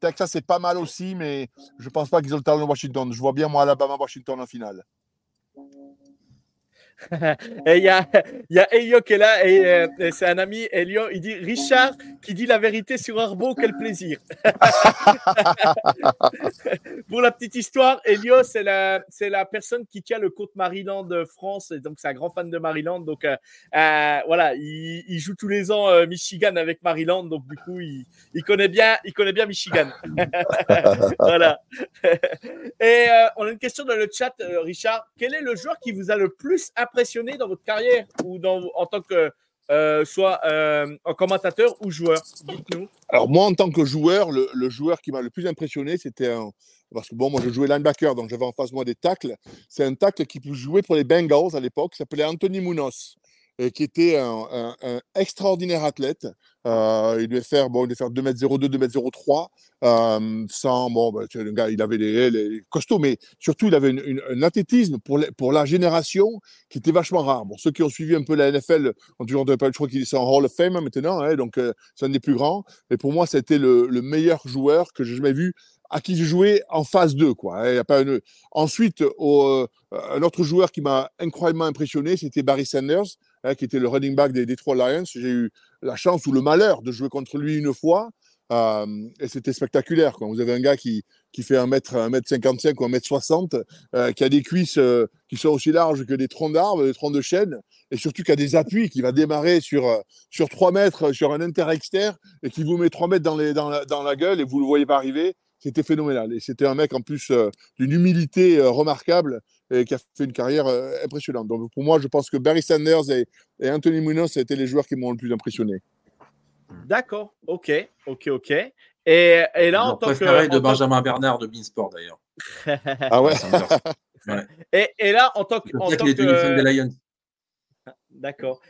Texas c'est pas mal aussi, mais je pense pas qu'ils ont le talent de Washington. Je vois bien moi Alabama, Washington en finale. [laughs] et il y a, y a Elio qui est là, euh, [laughs] et, c'est un ami, Elio, il dit Richard qui dit la vérité sur Arbo, quel plaisir. [laughs] Pour la petite histoire, Elio, c'est la, c'est la personne qui tient le côte Maryland France, et donc c'est un grand fan de Maryland. Donc euh, euh, voilà, il, joue tous les ans Michigan avec Maryland, donc du coup, il, il, connaît, bien, il connaît bien Michigan. voilà. et on a une question dans le chat, Richard. Quel est le joueur qui vous a le plus impressionné dans votre carrière ou en tant que euh, soit euh, commentateur ou joueur Dites-nous. Alors moi, en tant que joueur, le, joueur qui m'a le plus impressionné, c'était un... Parce que bon, moi je jouais linebacker, donc j'avais en face moi des tacles. C'est un tacle qui jouait pour les Bengals à l'époque, qui s'appelait Anthony Munoz qui était un, extraordinaire athlète. Euh, il devait faire, bon, il devait faire 2m02, 2m03. Euh, sans, bon, bah, le gars, il avait les, costauds, mais surtout, il avait un athlétisme pour, la génération qui était vachement rare. Bon, ceux qui ont suivi un peu la NFL ont toujours pas je crois qu'il est en Hall of Fame maintenant, hein, donc euh, c'est un des plus grands. Mais pour moi, c'était le, le meilleur joueur que j'ai jamais vu à qui j'ai joué en phase 2. Quoi. Hein, il y a pas. Ensuite, euh, un autre joueur qui m'a incroyablement impressionné, c'était Barry Sanders, hein, qui était le running back des Detroit Lions. J'ai eu la chance ou le malheur de jouer contre lui une fois. Euh, et c'était spectaculaire. Quoi. Vous avez un gars qui, qui fait 1m, 1m55 ou 1m60, euh, qui a des cuisses euh, qui sont aussi larges que des troncs d'arbres, des troncs de chêne, et surtout qui a des appuis, qui va démarrer sur, sur 3 mètres sur un inter-exter et qui vous met 3 mètres dans, la, dans la gueule et vous ne le voyez pas arriver. C'était phénoménal. Et c'était un mec en plus euh, d'une humilité euh, remarquable et qui a fait une carrière euh, impressionnante. Donc pour moi, je pense que Barry Sanders et, Anthony Munoz, ça a été les joueurs qui m'ont le plus impressionné. D'accord, ok, ok, ok. Et, et là, en tant préféré de Benjamin Bernard de Beansport d'ailleurs. [laughs] ah [laughs] ouais. Et, et, là, en tant que. En tant que... des Lions. D'accord.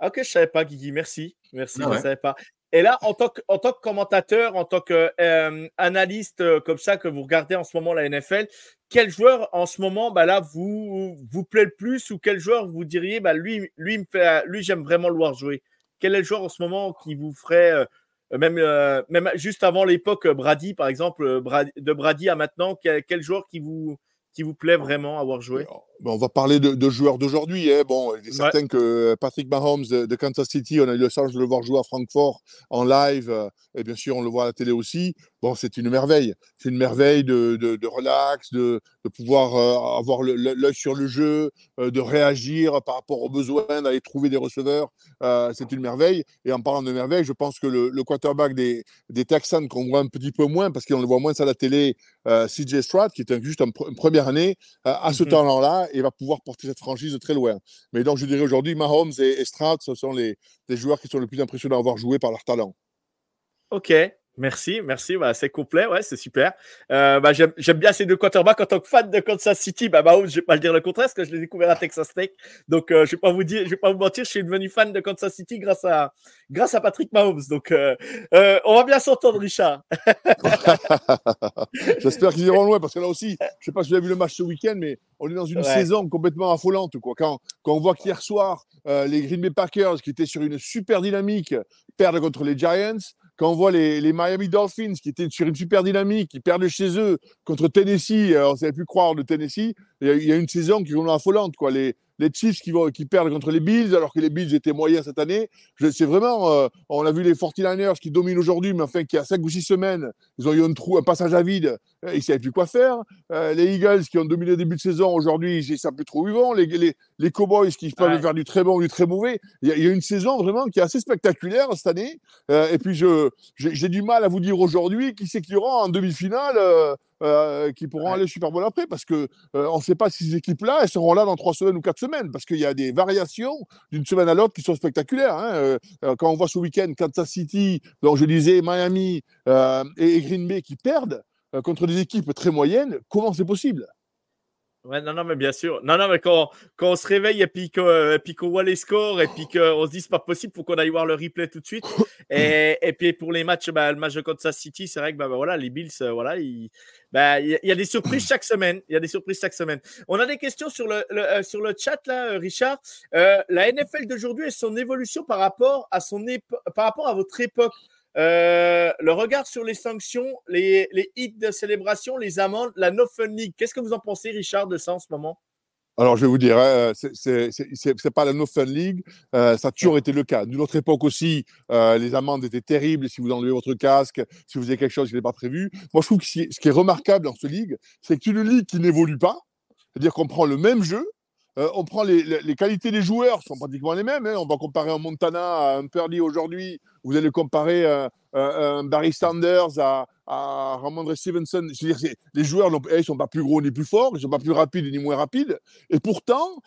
Ok, je ne savais pas, Guigui. Merci. Merci, ah je ne savais pas. Et là, en tant que, tant que commentateur, en tant qu'analyste euh, euh, comme ça, que vous regardez en ce moment la NFL, quel joueur en ce moment, bah là, vous, plaît le plus ou quel joueur vous diriez, bah lui, lui, lui j'aime vraiment le voir jouer. Quel est le joueur en ce moment qui vous ferait même, juste avant l'époque Brady, par exemple, de Brady à maintenant, quel joueur qui vous, qui vous plaît vraiment avoir joué On va parler de, joueurs d'aujourd'hui. Hein. Bon, il est certain que Patrick Mahomes de, Kansas City, on a eu le chance de le voir jouer à Francfort en live, euh, et bien sûr, on le voit à la télé aussi. Bon, c'est une merveille. C'est une merveille de, de relax, de, pouvoir euh, avoir l'œil sur le jeu, euh, de réagir par rapport aux besoins, d'aller trouver des receveurs. c'est une merveille. Et en parlant de merveille, je pense que le, quarterback des, des Texans, qu'on voit un petit peu moins, parce qu'on le voit moins à la télé, CJ Stroud, qui est juste une première année, à ce temps et va pouvoir porter cette franchise de très loin. Mais donc, je dirais aujourd'hui, Mahomes et, Stroud, ce sont les, les joueurs qui sont le plus impressionnants à avoir joué par leur talent. Ok, Merci, merci, bah, c'est complet, ouais, c'est super. Euh, bah, j'aime, bien ces deux quarterbacks en tant que fan de Kansas City. Bah, bah je vais pas le dire le contraire, parce que je l'ai découvert à Texas Tech. Donc, euh, je vais pas vous dire, je vais pas vous mentir, je suis devenu fan de Kansas City grâce à, grâce à Patrick Mahomes. Donc, euh, on va bien s'entendre, Richard. [laughs] J'espère qu'ils iront loin, parce que là aussi, je sais pas si vous avez vu le match ce week-end, mais on est dans une saison complètement affolante, quoi. Quand, quand on voit qu'hier soir, les Green Bay Packers, qui étaient sur une super dynamique, perdent contre les Giants quand on voit les, Miami Dolphins qui étaient sur une super dynamique, qui perdent chez eux contre Tennessee, on ne savait plus croire de Tennessee, il y a une saison qui est affolante. Quoi. Les, les Chiefs qui, vont, qui perdent contre les Bills, alors que les Bills étaient moyens cette année. C'est vraiment, euh, on a vu les 49ers qui dominent aujourd'hui, mais enfin, qui a 5 ou 6 semaines, ils ont eu un trou, un passage à vide, ils ne savaient plus quoi faire. Euh, les Eagles qui ont dominé le début de saison, aujourd'hui, ils ne savent plus trop où ils vont. Les, les, les Cowboys qui peuvent faire du très bon ou du très mauvais. Il y, a, il y, a, une saison vraiment qui est assez spectaculaire cette année. et puis, j'ai du mal à vous dire aujourd'hui qui c'est qu'il y aura en demi-finale. Euh, qui pourront aller Super Bowl après, parce que euh, on ne sait pas si ces équipes-là, elles seront là dans trois semaines ou quatre semaines, parce qu'il y a des variations d'une semaine à l'autre qui sont spectaculaires. Hein. Euh, quand on voit ce week-end Kansas City, donc je disais Miami et Green Bay qui perdent contre des équipes très moyennes, comment c'est possible? Ouais, non, non, mais bien sûr. Non, non, mais quand, quand on se réveille et puis qu'on voit les scores et puis qu'on se dit c'est pas possible, faut qu'on aille voir le replay tout de suite. [coughs] Et, et puis pour les matchs, bah, le match de Kansas City, c'est vrai que bah, bah, voilà, les Bills, voilà, il bah, y, y, a des surprises chaque semaine. Il y a des surprises chaque semaine. On a des questions sur le, euh, sur le chat là, euh, Richard. Euh, la NFL d'aujourd'hui et son évolution par rapport à son par rapport à votre époque? Euh, le regard sur les sanctions, les, les hits de célébration, les amendes, la No Fun League. Qu'est-ce que vous en pensez, Richard, de ça en ce moment? Alors, je vais vous dire, hein, c'est pas la No Fun League, euh, ça a toujours été le cas. D'une autre époque aussi, euh, les amendes étaient terribles si vous enlevez votre casque, si vous faisiez quelque chose qui n'était pas prévu. Moi, je trouve que ce qui est remarquable dans ce ligue, c'est que c'est une ligue qui n'évolue pas. C'est-à-dire qu'on prend le même jeu, euh, on prend les, les, qualités des joueurs, sont pratiquement les mêmes. Hein. On va comparer un Montana à un Purdy aujourd'hui. Vous allez comparer euh, euh, un Barry Sanders à, à Ramondre Stevenson. Je veux dire, les joueurs ne eh, sont pas plus gros ni plus forts, ils ne sont pas plus rapides ni moins rapides. Et pourtant,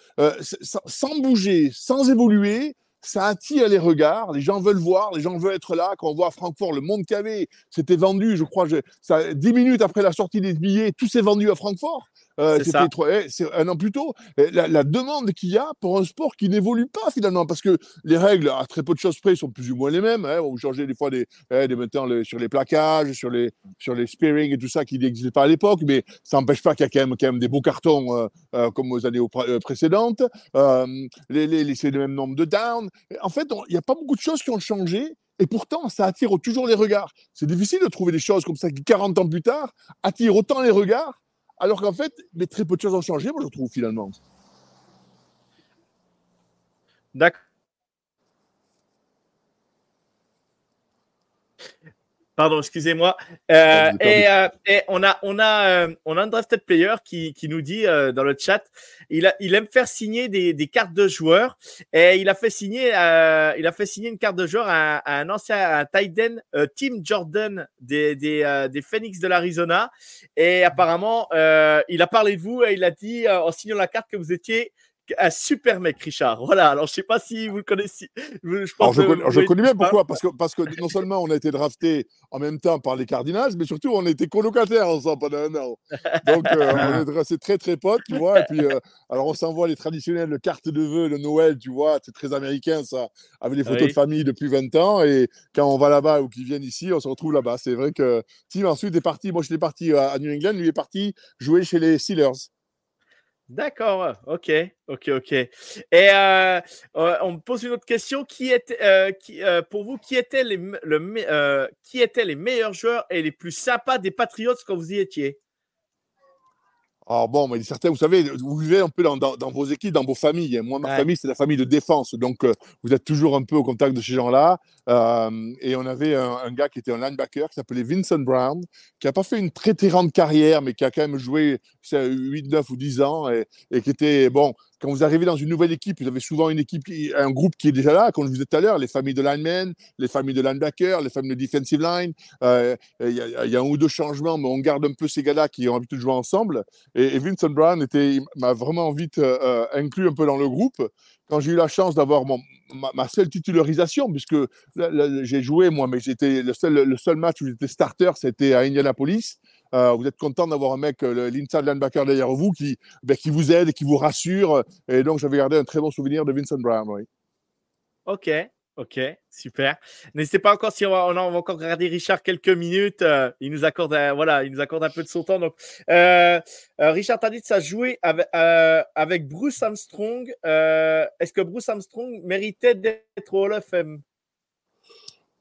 sans bouger, sans évoluer, ça attire les regards, les gens veulent voir, les gens veulent être là. Quand on voit à Francfort, le monde avait, c'était vendu, je crois, ça, 10 minutes après la sortie des billets, tout s'est vendu à Francfort. Euh, eh, c'est un an plus tôt. La, demande qu'il y a pour un sport qui n'évolue pas finalement, parce que les règles, à très peu de choses près, sont plus ou moins les mêmes. Hein. On change des fois des, eh, des maintenant sur les plaquages, sur les, sur les spearing et tout ça qui n'existait pas à l'époque, mais ça n'empêche pas qu'il y a quand même, quand même des beaux cartons euh, euh, comme aux années précédentes. les, les, c'est le même nombre de downs. En fait, il n'y a pas beaucoup de choses qui ont changé. Et pourtant, ça attire toujours les regards. C'est difficile de trouver des choses comme ça qui, 40 ans plus tard, attirent autant les regards alors qu'en fait, mais très peu de choses ont changé, moi je trouve finalement. D'accord. Pardon, excusez-moi. Euh, euh, et, on a, on a, euh, on a un drafted player qui, qui nous dit dans le chat, il, a, il aime faire signer des, des, cartes de joueurs. Et il a fait signer, il a fait signer une carte de joueur à, un ancien à Titan, Tim Jordan des, des, des Phoenix de l'Arizona. Et apparemment il a parlé de vous et il a dit en signant la carte que vous étiez un super mec, Richard. Voilà, alors je sais pas si vous le connaissez. Je, pense je, connais, bien pourquoi. Parce que, parce que non seulement on a été drafté en même temps par les Cardinals, mais surtout on été colocataires ensemble pendant un an. Donc euh, on [laughs] est restés très très potes, tu vois. Et puis, euh, alors on s'envoie les traditionnelles cartes de vœux, le Noël, tu vois. C'est très américain ça, avec les photos de famille depuis 20 ans. Et quand on va là-bas ou qu'ils viennent ici, on se retrouve là-bas. C'est vrai que Tim ensuite est parti. Moi, je suis parti à New England, lui est parti jouer chez les Steelers. D'accord, ok, ok, ok. Et euh, euh, on me pose une autre question. Qui était, euh, qui, pour vous, qui étaient, les, le, qui étaient les meilleurs joueurs et les plus sympas des Patriots quand vous y étiez? Alors bon, mais certains, vous savez, vous vivez un peu dans, vos équipes, dans vos familles. Moi, ma famille, c'est la famille de défense. Donc, euh, vous êtes toujours un peu au contact de ces gens-là. Euh, et on avait un, gars qui était un linebacker qui s'appelait Vincent Brown, qui n'a pas fait une très, très grande carrière, mais qui a quand même joué 8, 9 ou 10 ans et, et qui était, bon, quand vous arrivez dans une nouvelle équipe, vous avez souvent une équipe, un groupe qui est déjà là, comme je vous disais tout à l'heure, les familles de linemen, les familles de linebackers, les familles de defensive line. Euh, il y, a un ou deux changements, mais on garde un peu ces gars-là qui ont l'habitude de jouer ensemble. Et, Vincent Brown m'a vraiment vite euh, euh, inclus un peu dans le groupe. Quand j'ai eu la chance d'avoir ma, seule titularisation, puisque j'ai joué moi, mais j'étais le seul, le seul match où j'étais starter, c'était à Indianapolis. Euh, vous êtes content d'avoir un mec, euh, l'inside linebacker derrière vous, qui, ben, qui vous aide, qui vous rassure. Et donc, j'avais gardé un très bon souvenir de Vincent Brown. OK. Ok, super. N'hésitez pas encore si on va, on va encore regarder Richard quelques minutes. Euh, il nous accorde, voilà, il nous accorde un peu de son temps. Donc, Richard, t'as dit que ça joué avec, avec Bruce Armstrong. Est-ce que Bruce Armstrong méritait d'être au Fame?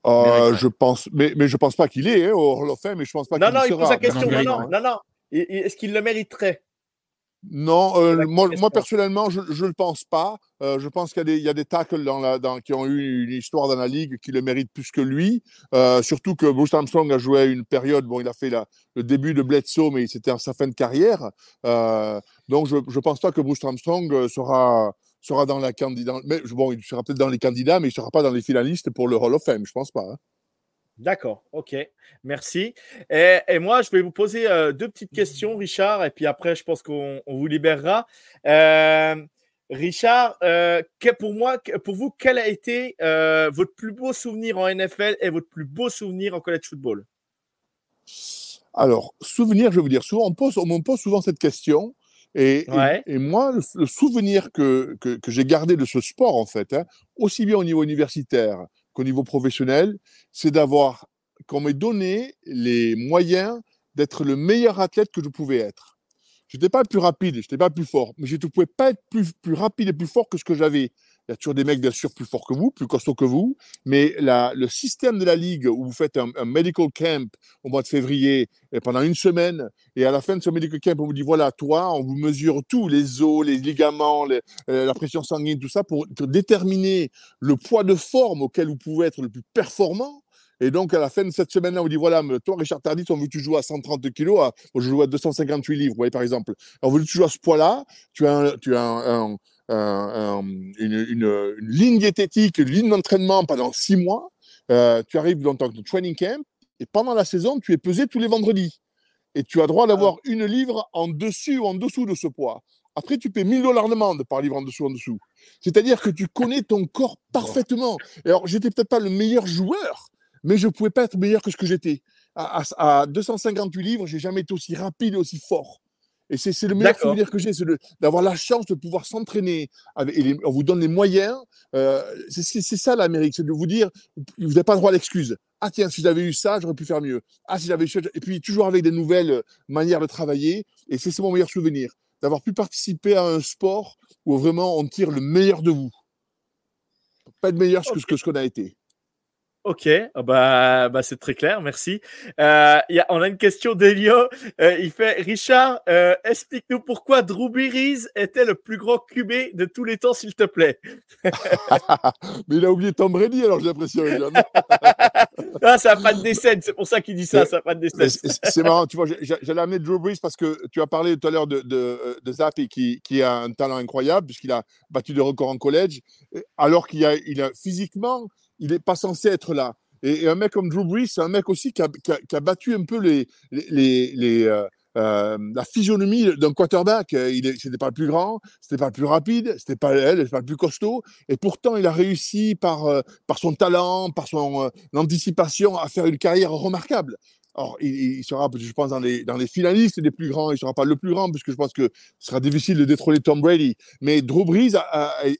Euh, je pense, mais, mais je pense pas qu'il est hein, au Hall of Fame, mais je pense pas non, qu'il non, il pose la question. Non, non, non, non. Est-ce qu'il le mériterait? Non, euh, moi, moi, personnellement, je ne le pense pas. Euh, je pense qu'il y, y, a des tackles dans la, dans, qui ont eu une histoire dans la ligue qui le méritent plus que lui. Euh, surtout que Bruce Armstrong a joué une période, bon, il a fait la, le début de Bledsoe, mais c'était sa fin de carrière. donc, je ne pense pas que Bruce Armstrong sera, sera dans la candidat. Mais bon, il sera peut-être dans les candidats, mais il ne sera pas dans les finalistes pour le Hall of Fame, je pense pas. Hein. D'accord, ok, merci. Et, moi, je vais vous poser euh, deux petites questions, Richard, et puis après, je pense qu'on vous libérera. Euh, Richard, euh, pour moi, pour vous, quel a été votre plus beau souvenir en NFL et votre plus beau souvenir en college football? Alors, souvenir, je vous dire, souvent, on, pose, on me pose souvent cette question. Et, et, moi, le, souvenir que, que, j'ai gardé de ce sport, en fait, hein, aussi bien au niveau universitaire qu'au niveau professionnel, c'est d'avoir, qu'on m'ait donné les moyens d'être le meilleur athlète que je pouvais être. Je n'étais pas plus rapide, je n'étais pas plus fort, mais je ne pouvais pas être plus, plus rapide et plus fort que ce que j'avais il y a toujours des mecs, bien sûr, plus forts que vous, plus costauds que vous. Mais la, le système de la ligue où vous faites un, medical camp au mois de février et pendant une semaine, et à la fin de ce medical camp, on vous dit voilà, toi, on vous mesure tout, les os, les ligaments, euh, la pression sanguine, tout ça, pour, déterminer le poids de forme auquel vous pouvez être le plus performant. Et donc, à la fin de cette semaine-là, on dit voilà, toi, Richard Tardis, on veut que tu joues à 130 kilos. À, je joue à 258 livres, vous voyez, par exemple. On veut que tu joues à ce poids-là. Tu as tu as un une, une, ligne diététique, une ligne d'entraînement pendant six mois. Euh, tu arrives dans ton training camp et pendant la saison, tu es pesé tous les vendredis. Et tu as droit d'avoir ah. une livre en dessus ou en dessous de ce poids. Après, tu paies 1000 dollars de demande par livre en dessous, en dessous. C'est-à-dire que tu connais ton corps [laughs] parfaitement. Et alors, j'étais peut-être pas le meilleur joueur, mais je pouvais pas être meilleur que ce que j'étais. À, à, à 258 livres, j'ai jamais été aussi rapide et aussi fort. Et c'est le meilleur souvenir que j'ai, c'est d'avoir la chance de pouvoir s'entraîner. On vous donne les moyens. Euh, c'est ça l'Amérique, c'est de vous dire, vous n'avez pas droit à l'excuse. Ah tiens, si j'avais eu ça, j'aurais pu faire mieux. Ah si j'avais eu Et puis toujours avec des nouvelles euh, manières de travailler. Et c'est mon meilleur souvenir, d'avoir pu participer à un sport où vraiment on tire le meilleur de vous. Pas de meilleur que ce qu'on a été. Ok, ah bah, bah c'est très clair, merci. Euh, y a, on a une question d'Elio. Euh, il fait Richard, euh, explique-nous pourquoi Drew Brees était le plus grand QB de tous les temps, s'il te plaît? [laughs] Mais il a oublié Tom Brady, alors j'ai l'impression. [laughs] ah, ça n'a pas de décès, c'est pour ça qu'il dit ça, ça n'a pas de décès. C'est marrant, tu vois, j'allais amener Drew Brees parce que tu as parlé tout à l'heure de, de, de Zappi qui, qui, a un talent incroyable puisqu'il a battu des records en collège, alors qu'il a, il a physiquement il n'est pas censé être là. Et, un mec comme Drew Brees, c'est un mec aussi qui a, battu un peu euh, euh, la physionomie d'un quarterback. Il n'était pas le plus grand, c'était pas le plus rapide, c'était pas pas le plus costaud. Et pourtant, il a réussi par, euh, son talent, par son anticipation à faire une carrière remarquable. Alors, il, sera, je pense, dans les, dans les finalistes des plus grands. Il ne sera pas le plus grand, puisque je pense que ce sera difficile de détrôner Tom Brady. Mais Drew Brees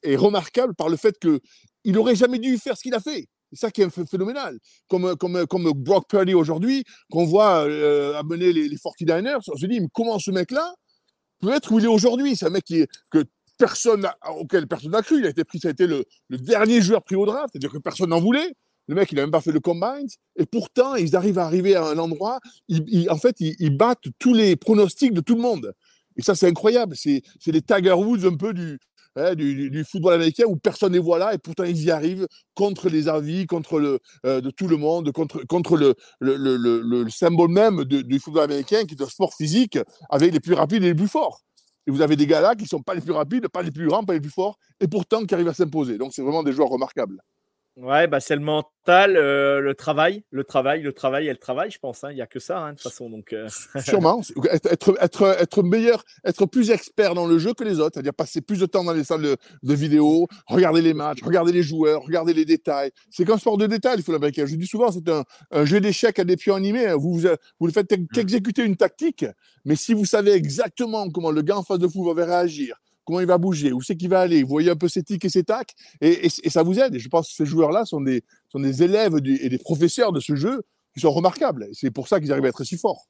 est remarquable par le fait que il n'aurait jamais dû faire ce qu'il a fait. C'est ça qui est phénoménal. Comme, comme, comme Brock Purdy aujourd'hui, qu'on voit euh, amener les, les 49ers, on se dit, comment ce mec-là peut être où il est aujourd'hui? C'est un mec qui que personne auquel personne n'a cru. Il a été pris, ça a été le, dernier joueur pris au draft, c'est-à-dire que personne n'en voulait. Le mec, il n'a même pas fait le combine. Et pourtant, ils arrivent à arriver à un endroit, en fait, ils, battent tous les pronostics de tout le monde. Et ça, c'est incroyable. C'est les Tiger Woods un peu du, hein, du, football américain où personne ne voit là et pourtant ils y arrivent contre les avis, contre le, euh, de tout le monde, contre, contre le, le, le, symbole même du football américain qui est un sport physique avec les plus rapides et les plus forts. Et vous avez des gars là qui ne sont pas les plus rapides, pas les plus grands, pas les plus forts, et pourtant qui arrivent à s'imposer. Donc c'est vraiment des joueurs remarquables. Ouais, bah c'est le mental, euh, le travail, le travail, le travail et le travail, je pense. Hein. Il n'y a que ça, hein, de toute façon. Donc, euh. Sûrement. Être, être, être, meilleur, être plus expert dans le jeu que les autres, c'est-à-dire passer plus de temps dans les salles de, de, vidéo, regarder les matchs, regarder les joueurs, regarder les détails. C'est qu'un sport de détail, il faut l'américain. Je dis souvent, c'est un, un, jeu d'échecs à des pions animés. Hein. Vous, vous, vous ne faites mmh. qu'exécuter une tactique, mais si vous savez exactement comment le gars en face de vous va réagir, comment il va bouger, où c'est qu'il va aller. Vous voyez un peu ses tics et ses tacs, et, ça vous aide. Et je pense que ces joueurs-là sont des, sont des élèves et des professeurs de ce jeu qui sont remarquables. C'est pour ça qu'ils arrivent à être si forts.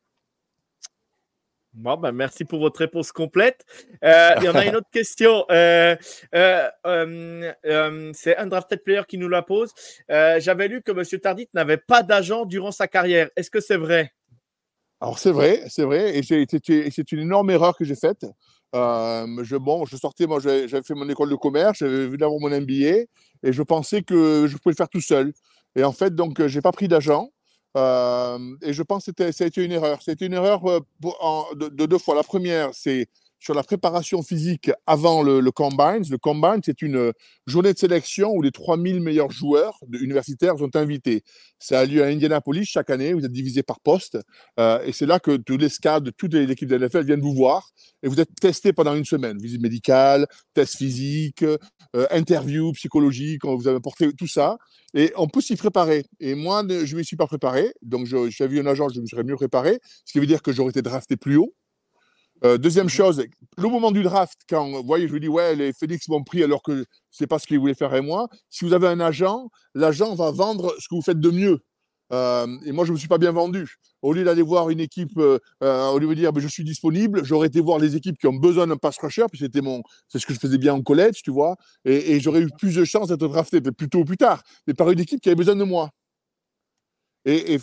Bon, ben merci pour votre réponse complète. Euh, il y en a une autre question. Euh, euh, c'est un drafted player qui nous la pose. J'avais lu que M. Tardit n'avait pas d'agent durant sa carrière. Est-ce que c'est vrai? Alors c'est vrai, c'est vrai. Et c'est une énorme erreur que j'ai faite. Euh, je, bon, je sortais, moi j'avais fait mon école de commerce, j'avais vu d'avoir mon MBA et je pensais que je pouvais le faire tout seul. Et en fait, donc, j'ai pas pris d'agent. Euh, et je pense que ça a été une erreur. C'était une erreur euh, de, de, deux fois. La première, c'est sur la préparation physique avant le, le Combine. Le Combine, c'est une journée de sélection où les 3000 meilleurs joueurs universitaires sont invités. Ça a lieu à Indianapolis chaque année. Vous êtes divisé par poste. Euh, et c'est là que tous les scouts de toutes les équipes de l'NFL viennent vous voir. Et vous êtes testé pendant une semaine. Visite médicale, test physique, euh, interview psychologique. Vous avez apporté tout ça. Et on peut s'y préparer. Et moi, je ne m'y suis pas préparé. Donc, j'avais vu un agent, je me serais mieux préparé. Ce qui veut dire que j'aurais été drafté plus haut. Euh, deuxième mhm. chose, le moment du draft, quand vous voyez, je vous dis, ouais, les Félix m'ont pris alors que c'est pas ce qu'ils voulaient faire et moi. Si vous avez un agent, l'agent va vendre ce que vous faites de mieux. Euh, et moi, je ne me suis pas bien vendu. Au lieu d'aller voir une équipe, euh, au lieu de dire, ben, je suis disponible, j'aurais été voir les équipes qui ont besoin d'un pass rusher, puis c'était mon, c'est ce que je faisais bien en collège, tu vois, et, et j'aurais eu plus de chances d'être drafté, plus tôt ou plus tard, mais par une équipe qui avait besoin de moi. Et,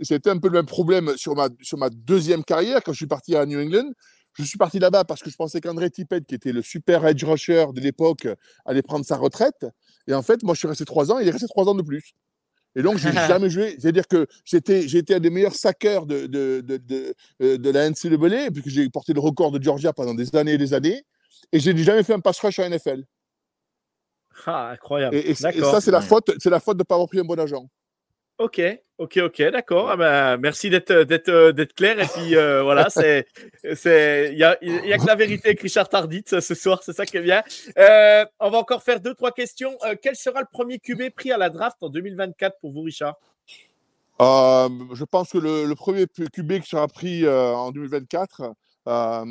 c'était un peu le même problème sur ma, sur ma deuxième carrière quand je suis parti à New England. Je suis parti là-bas parce que je pensais qu'André Tippett, qui était le super edge rusher de l'époque, allait prendre sa retraite. Et en fait, moi, je suis resté trois ans. Il est resté trois ans de plus. Et donc, je n'ai [laughs] jamais joué. C'est-à-dire que j'étais, j'étais un des meilleurs sackers de, de, de, de, euh, de la NCAA, puisque j'ai porté le record de Georgia pendant des années et des années. Et je n'ai jamais fait un pass rush à NFL. Ah, incroyable. Et, et ça, c'est la faute, c'est la faute de ne pas avoir pris un bon agent. Ok, ok, ok, d'accord. Ah ben, merci d'être euh, d'être euh, d'être clair. Et puis euh, voilà, [laughs] c'est c'est il y a, y a que la vérité avec Richard Tardit ce soir, c'est ça qui est bien. on va encore faire deux trois questions. quel sera le premier QB pris à la draft en 2024 pour vous, Richard? Je pense que le, le, premier QB qui sera pris en 2024. alors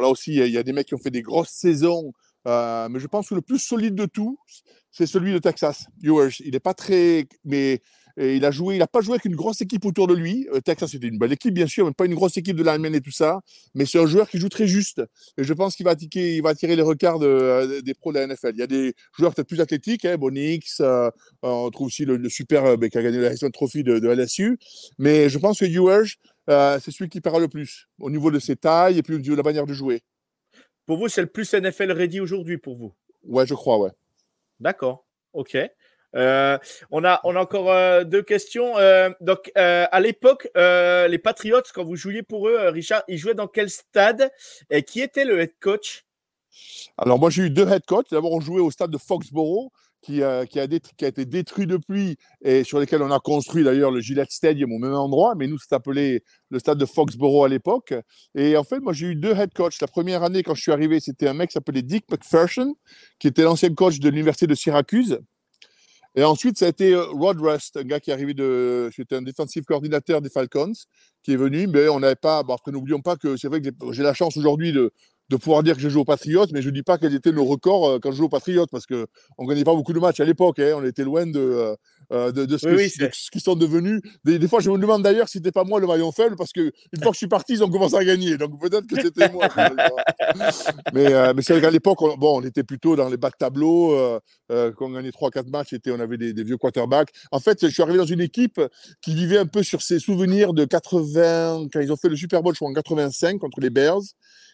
là aussi, il y, a des mecs qui ont fait des grosses saisons. Mais je pense que le plus solide de tout, c'est celui de Texas, Ewers. Il n'est pas très. Mais il a joué, il n'a pas joué avec une grosse équipe autour de lui. Euh, Texas, c'était une belle équipe, bien sûr, mais pas une grosse équipe de linemen et tout ça. Mais c'est un joueur qui joue très juste. Et je pense qu'il va, attirer, les regards euh, des pros de la NFL. Il y a des joueurs peut-être plus athlétiques, hein, Bonix, euh, on trouve aussi le, super ben, qui a gagné la Heisman Trophy de, de, LSU. Mais je pense que Ewers, c'est celui qui paiera le plus au niveau de ses tailles et puis au niveau de la manière de jouer. Pour vous, c'est le plus NFL ready aujourd'hui pour vous? Ouais, je crois, ouais. D'accord. OK. Euh, on, a, on a encore euh, deux questions. Euh, donc, à l'époque, les Patriots, quand vous jouiez pour eux, Richard, ils jouaient dans quel stade? Et qui était le head coach? Alors, moi, j'ai eu deux head coachs. D'abord, on jouait au stade de Foxborough qui, a, été détruit depuis et sur lequel on a construit d'ailleurs le Gillette Stadium au même endroit, mais nous, c'est appelé le stade de Foxborough à l'époque. Et en fait, moi, j'ai eu deux head coachs. La première année, quand je suis arrivé, c'était un mec qui s'appelait Dick McPherson, qui était l'ancien coach de l'Université de Syracuse. Et ensuite, ça a été euh, Rod Rust, un gars qui est arrivé de. C'était un défensif coordinateur des Falcons, qui est venu, mais on n'avait pas. Bon, après, n'oublions pas que c'est vrai que j'ai la chance aujourd'hui de, de pouvoir dire que je joue aux Patriotes, mais je ne dis pas quels étaient nos records euh, quand je joue aux Patriotes, parce qu'on ne gagnait pas beaucoup de matchs à l'époque. Hein. on était loin de, euh, de, ce, qu'ils sont devenus. Des, fois, je me demande d'ailleurs si c'était pas moi le maillon faible, parce que une fois que je suis parti, ils ont commencé à gagner. Donc peut-être que c'était moi. [laughs] mais euh, mais c'est vrai qu'à l'époque, on, bon, on était plutôt dans les bas de tableau. Euh, quand on gagnait 3-4 matchs, on avait des, des, vieux quarterbacks. En fait, je suis arrivé dans une équipe qui vivait un peu sur ses souvenirs de 80, quand ils ont fait le Super Bowl, je crois, en 85 contre les Bears.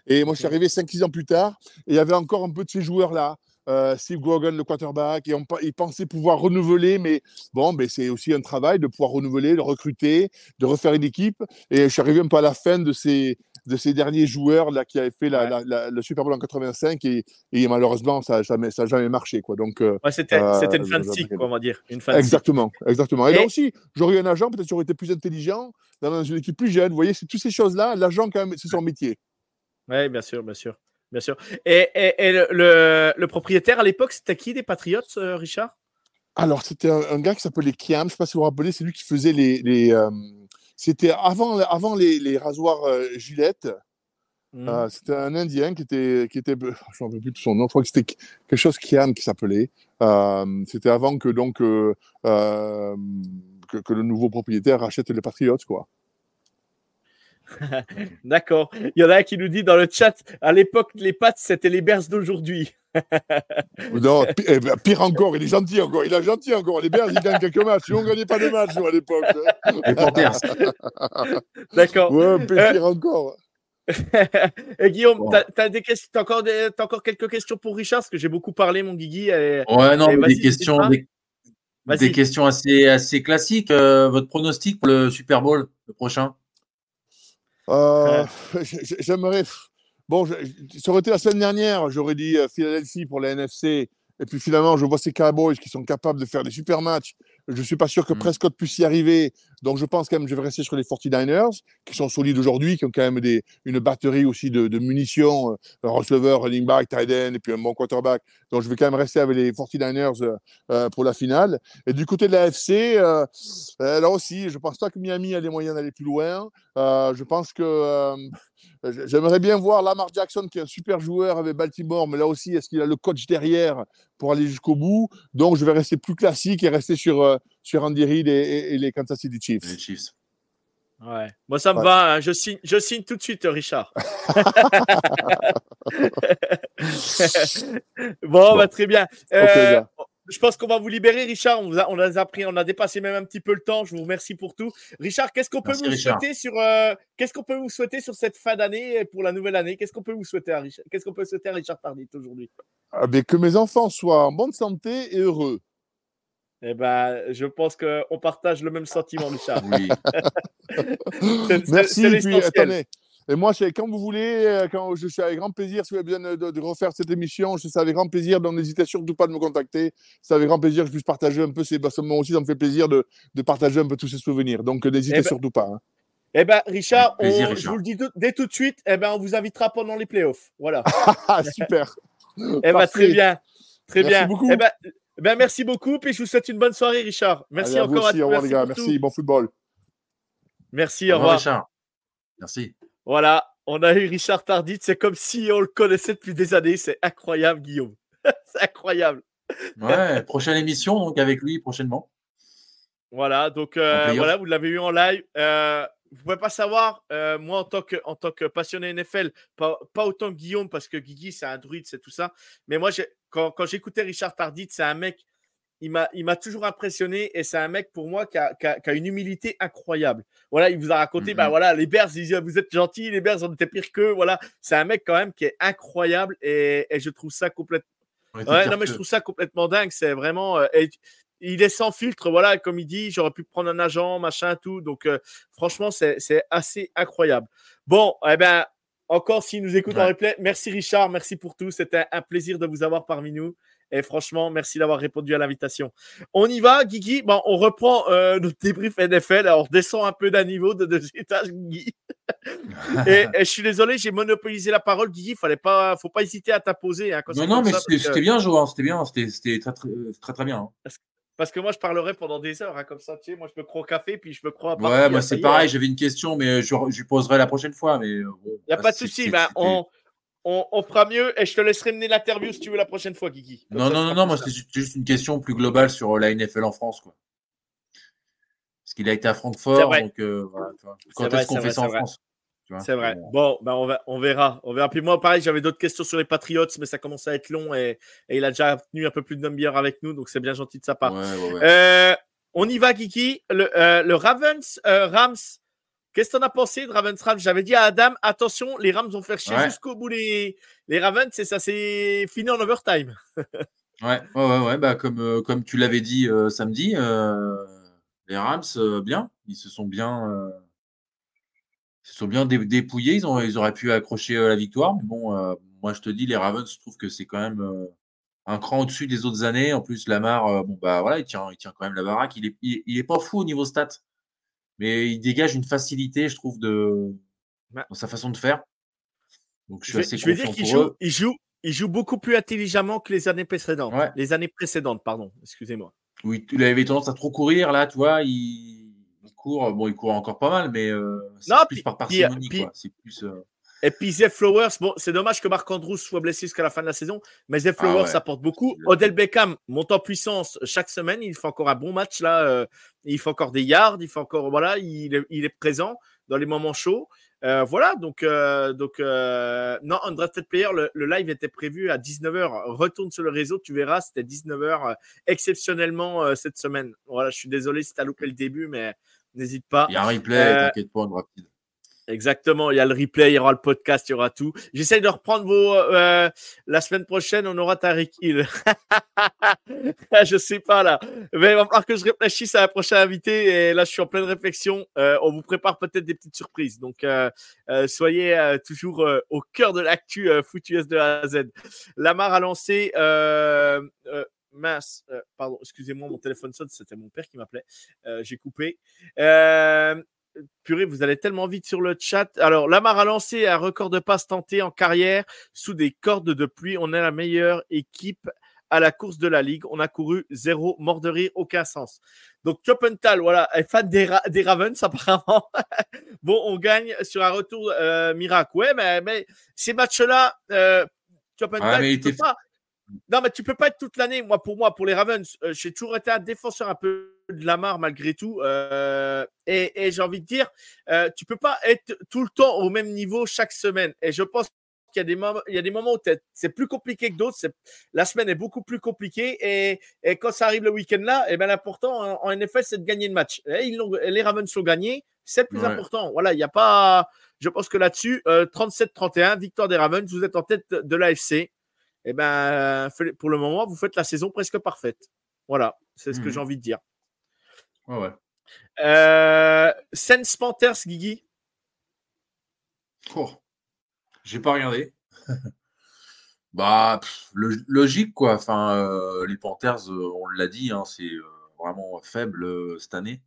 Et moi, je suis arrivé 5-6 ans plus tard, et il y avait encore un peu de ces joueurs-là. Euh, Steve Grogan, le quarterback, et on, il pensait pouvoir renouveler, mais bon, c'est aussi un travail de pouvoir renouveler, de recruter, de refaire une équipe. Et je suis arrivé un peu à la fin de ces, de ces derniers joueurs là qui avaient fait la, le Super Bowl en 85 et, et malheureusement ça n'a jamais, ça jamais marché quoi. Donc euh, c'était euh, une fin de cycle, on va dire. Une exactement, exactement. Et, là aussi, j'aurais eu un agent, peut-être j'aurais été plus intelligent dans une équipe plus jeune. Vous voyez, c'est toutes ces choses là. L'agent quand même, c'est son métier. Oui, bien sûr, bien sûr. Bien sûr. Et, le, le, propriétaire à l'époque, c'était qui des Patriots, euh, Richard? Alors, c'était un, gars qui s'appelait Kiam. Je ne sais pas si vous vous rappelez, c'est lui qui faisait les. les euh, c'était avant, avant les, les rasoirs euh, Gillette. Hmm. c'était un Indien qui était, qui était, je ne me rappelle plus de son nom. Je crois que c'était quelque chose Kiam qui s'appelait. c'était avant que donc que, que, le nouveau propriétaire rachète les Patriots, quoi. [laughs] D'accord. Il y en a un qui nous dit dans le chat, à l'époque, les pattes, c'était les Bears d'aujourd'hui. non, eh ben, pire, encore, il est gentil encore, il est gentil encore. Les Bears, ils gagnent quelques matchs. Nous, on ne gagnait pas de matchs, à l'époque. [laughs] D'accord. Ouais, pire euh, encore. [laughs] et Guillaume, tu as, encore, encore quelques questions pour Richard? Parce que j'ai beaucoup parlé, mon Guigui. ouais, non, des questions, des, questions assez, assez classiques. Euh, votre pronostic pour le Super Bowl, le prochain? Euh, [laughs] j'aimerais. Bon, ça aurait été la semaine dernière, j'aurais dit euh, Philadelphie pour la NFC. Et puis finalement, je vois ces Cowboys qui sont capables de faire des super matchs. Je ne suis pas sûr que mm. Prescott puisse y arriver. Donc je pense quand même je vais rester sur les 49ers, qui sont solides aujourd'hui, qui ont quand même des, une batterie aussi de, munitions, euh, receiver, running back, tight end, et puis un bon quarterback. Donc je vais quand même rester avec les 49ers euh, euh, pour la finale. Et du côté de la FC, là aussi, je pense pas que Miami a les moyens d'aller plus loin. je pense que J'aimerais bien voir Lamar Jackson, qui est un super joueur avec Baltimore, mais là aussi, est-ce qu'il a le coach derrière pour aller jusqu'au bout? Donc, je vais rester plus classique et rester sur, sur Andy Reid et, les Kansas City Chiefs. Les Chiefs. Ouais. Moi, ça me va. Hein. Je, signe, je signe tout de suite, Richard. [laughs] bon, Bah, très bien. Euh, je pense qu'on va vous libérer, Richard. On, a, on, a pris, on a dépassé même un petit peu le temps. Je vous remercie pour tout. Richard, qu'est-ce qu'on peut vous souhaiter sur euh, qu'est-ce qu'on peut vous souhaiter sur cette fin d'année pour la nouvelle année? Qu'est-ce qu'on peut vous souhaiter à Richard Qu'est-ce qu'on peut souhaiter à Richard Tardit aujourd'hui? Ah ben, Que mes enfants soient en bonne santé et heureux. Eh ben, je pense qu'on partage le même sentiment, Richard. Oui. [laughs] Merci. attendez, et moi, quand vous voulez, euh, quand je suis avec grand plaisir, si vous avez besoin de, refaire cette émission, je suis avec grand plaisir. Donc, n'hésitez surtout pas de me contacter. C'est avec grand plaisir que je puisse partager un peu ces. Moi aussi, ça me fait plaisir de, partager un peu tous ces souvenirs. Donc, n'hésitez eh ben surtout pas. Hein. Eh ben, Richard, je vous le dis dès tout de suite, eh ben, on vous invitera pendant les playoffs. Voilà. [laughs] Super. eh ben, très bien. Très merci bien. Beaucoup. Eh ben, ben, merci beaucoup. Puis je vous souhaite une bonne soirée, Richard. Merci encore à tous. Au revoir, les gars. Merci. Bon football. Merci. Au revoir, Richard. Merci. Voilà, on a eu Richard Tardit. C'est comme si on le connaissait depuis des années. C'est incroyable, Guillaume. [laughs] c'est incroyable. Ouais, prochaine émission donc avec lui prochainement. Voilà, donc euh, voilà, vous l'avez eu en live. Euh, vous ne pouvez pas savoir, euh, moi en tant, que, en tant que passionné NFL, pas, autant que Guillaume, parce que Guigui c'est un druide, c'est tout ça. Mais moi, quand, quand j'écoutais Richard Tardit, c'est un mec il m'a toujours impressionné et c'est un mec pour moi qui a, une humilité incroyable. Voilà, il vous a raconté, bah voilà, les Bears, vous êtes gentils, les Bears, on était pire qu'eux. Voilà, c'est un mec quand même qui est incroyable et, je trouve ça complètement. Ouais, non, mais je trouve ça complètement dingue. C'est vraiment. Euh, il est sans filtre, voilà, comme il dit, j'aurais pu prendre un agent, machin, tout. Donc, euh, franchement, c'est assez incroyable. Bon, eh ben, encore s'il nous écoute en replay, merci Richard, merci pour tout. C'était un plaisir de vous avoir parmi nous. Et franchement, merci d'avoir répondu à l'invitation. On y va, Guigui? Bon, on reprend euh, notre débrief NFL. Alors, on redescend un peu d'un niveau de deux étages, Guigui. [laughs] et, je suis désolé, j'ai monopolisé la parole, Guigui. Il ne pas, faut pas hésiter à t'apposer. Hein, non, non, mais c'était bien, Johan. C'était bien. C'était très, très, très, bien. Hein. Parce que moi, je parlerai pendant des heures, hein, comme ça, tu sais, moi, je me crois au café, puis je me crois à Ouais, moi, c'est pareil, j'avais une question, mais je, je lui poserai la prochaine fois. Mais Il n'y a pas de souci, ben, on, on, fera mieux et je te laisserai mener l'interview si tu veux la prochaine fois, Guigui. non, non, non, non, moi c'est juste une question plus globale sur la NFL en France. Quoi. Parce qu'il a été à Francfort. Donc, voilà, Quand est-ce qu'on fait ça en France? C'est vrai. Bon, ben on, va, on verra. On verra. Puis moi, pareil, j'avais d'autres questions sur les Patriots, mais ça commence à être long et, il a déjà tenu un peu plus de demi-heure avec nous, donc c'est bien gentil de sa part. on y va, Kiki. Le, Ravens Rams, qu'est-ce que tu en as pensé de Ravens Rams? J'avais dit à Adam, attention, les Rams vont faire chier jusqu'au bout les, les Ravens et ça s'est fini en overtime. Ouais, ouais, ouais, bah, comme, euh, comme tu l'avais dit euh, samedi, euh, les Rams, bien, ils se sont bien, se sont bien dépouillés, ils, ont, ils auraient pu accrocher la victoire, mais bon, moi je te dis, les Ravens, je trouve que c'est quand même un cran au-dessus des autres années. En plus, Lamar, bon, bah voilà, il tient, il tient quand même la baraque, il est, il, est pas fou au niveau stats, mais il dégage une facilité, je trouve, de, dans sa façon de faire. Donc je suis assez je veux dire qu'il joue, il joue, il joue beaucoup plus intelligemment que les années précédentes. Les années précédentes, pardon, excusez-moi. Oui, il avait tendance à trop courir, là, tu vois, il, court, bon, il court encore pas mal, mais euh, c'est plus par parcimonie, quoi. C'est plus. Euh, et puis Zef Flowers, bon, c'est dommage que Marc Andrews soit blessé jusqu'à la fin de la saison, mais Zef ah Flowers apporte beaucoup. Odell Beckham monte en puissance chaque semaine, il fait encore un bon match là, euh, il fait encore des yards, il fait encore voilà, il il est présent dans les moments chauds. Euh, voilà, donc, euh, donc euh, non, Undrafted Player, le, le, live était prévu à 19h. Retourne sur le réseau, tu verras, c'était 19h exceptionnellement cette semaine. Voilà, je suis désolé si tu as loupé le début, mais n'hésite pas. Il y a un replay, t'inquiète pas, Undrafted. Exactement, il y a le replay, il y aura le podcast, il y aura tout. J'essaye de reprendre vos. Euh, la semaine prochaine, on aura Tariq Hill. [laughs] je sais pas là. Mais il va falloir que je réfléchisse à la prochaine invité. Et là, je suis en pleine réflexion. Euh, on vous prépare peut-être des petites surprises. Donc, euh, soyez toujours au cœur de l'actu foutu S de A à Z. Lamar a lancé. Mince, pardon, excusez-moi, mon téléphone sonne, c'était mon père qui m'appelait. J'ai coupé. Euh, purée, vous allez tellement vite sur le chat. Alors, Lamar a lancé un record de passes tentées en carrière sous des cordes de pluie. On est la meilleure équipe à la course de la ligue. On a couru zéro, mort de rire, aucun sens. Donc, Chopenthal, voilà, est fan des, Ravens [laughs] apparemment. bon, on gagne sur un retour euh, miracle. Ouais, mais, ces matchs-là, euh, Chopenthal, pas, non, mais tu peux pas être toute l'année. Moi, pour moi, pour les Ravens, euh, j'ai toujours été un défenseur un peu de la marre malgré tout. Euh, et, j'ai envie de dire, euh, tu peux pas être tout le temps au même niveau chaque semaine. Et je pense qu'il y a des moments, il y a des moments où c'est plus compliqué que d'autres. La semaine est beaucoup plus compliquée. Et, quand ça arrive le week-end là, et eh ben l'important en, NFL, c'est de gagner le match. Et ils les Ravens l'ont gagné. C'est le plus important. Voilà, il n'y a pas. Je pense que là-dessus, 37-31, victoire des Ravens. Vous êtes en tête de l'AFC eh ben, pour le moment, vous faites la saison presque parfaite. Voilà, c'est ce que mmh j'ai envie de dire. Ouais. Euh, Sense Panthers, Guigui? Oh, J'ai pas regardé. [laughs] bah, logique, quoi. Enfin, euh, les Panthers, euh, on l'a dit, hein, c'est vraiment faible cette année.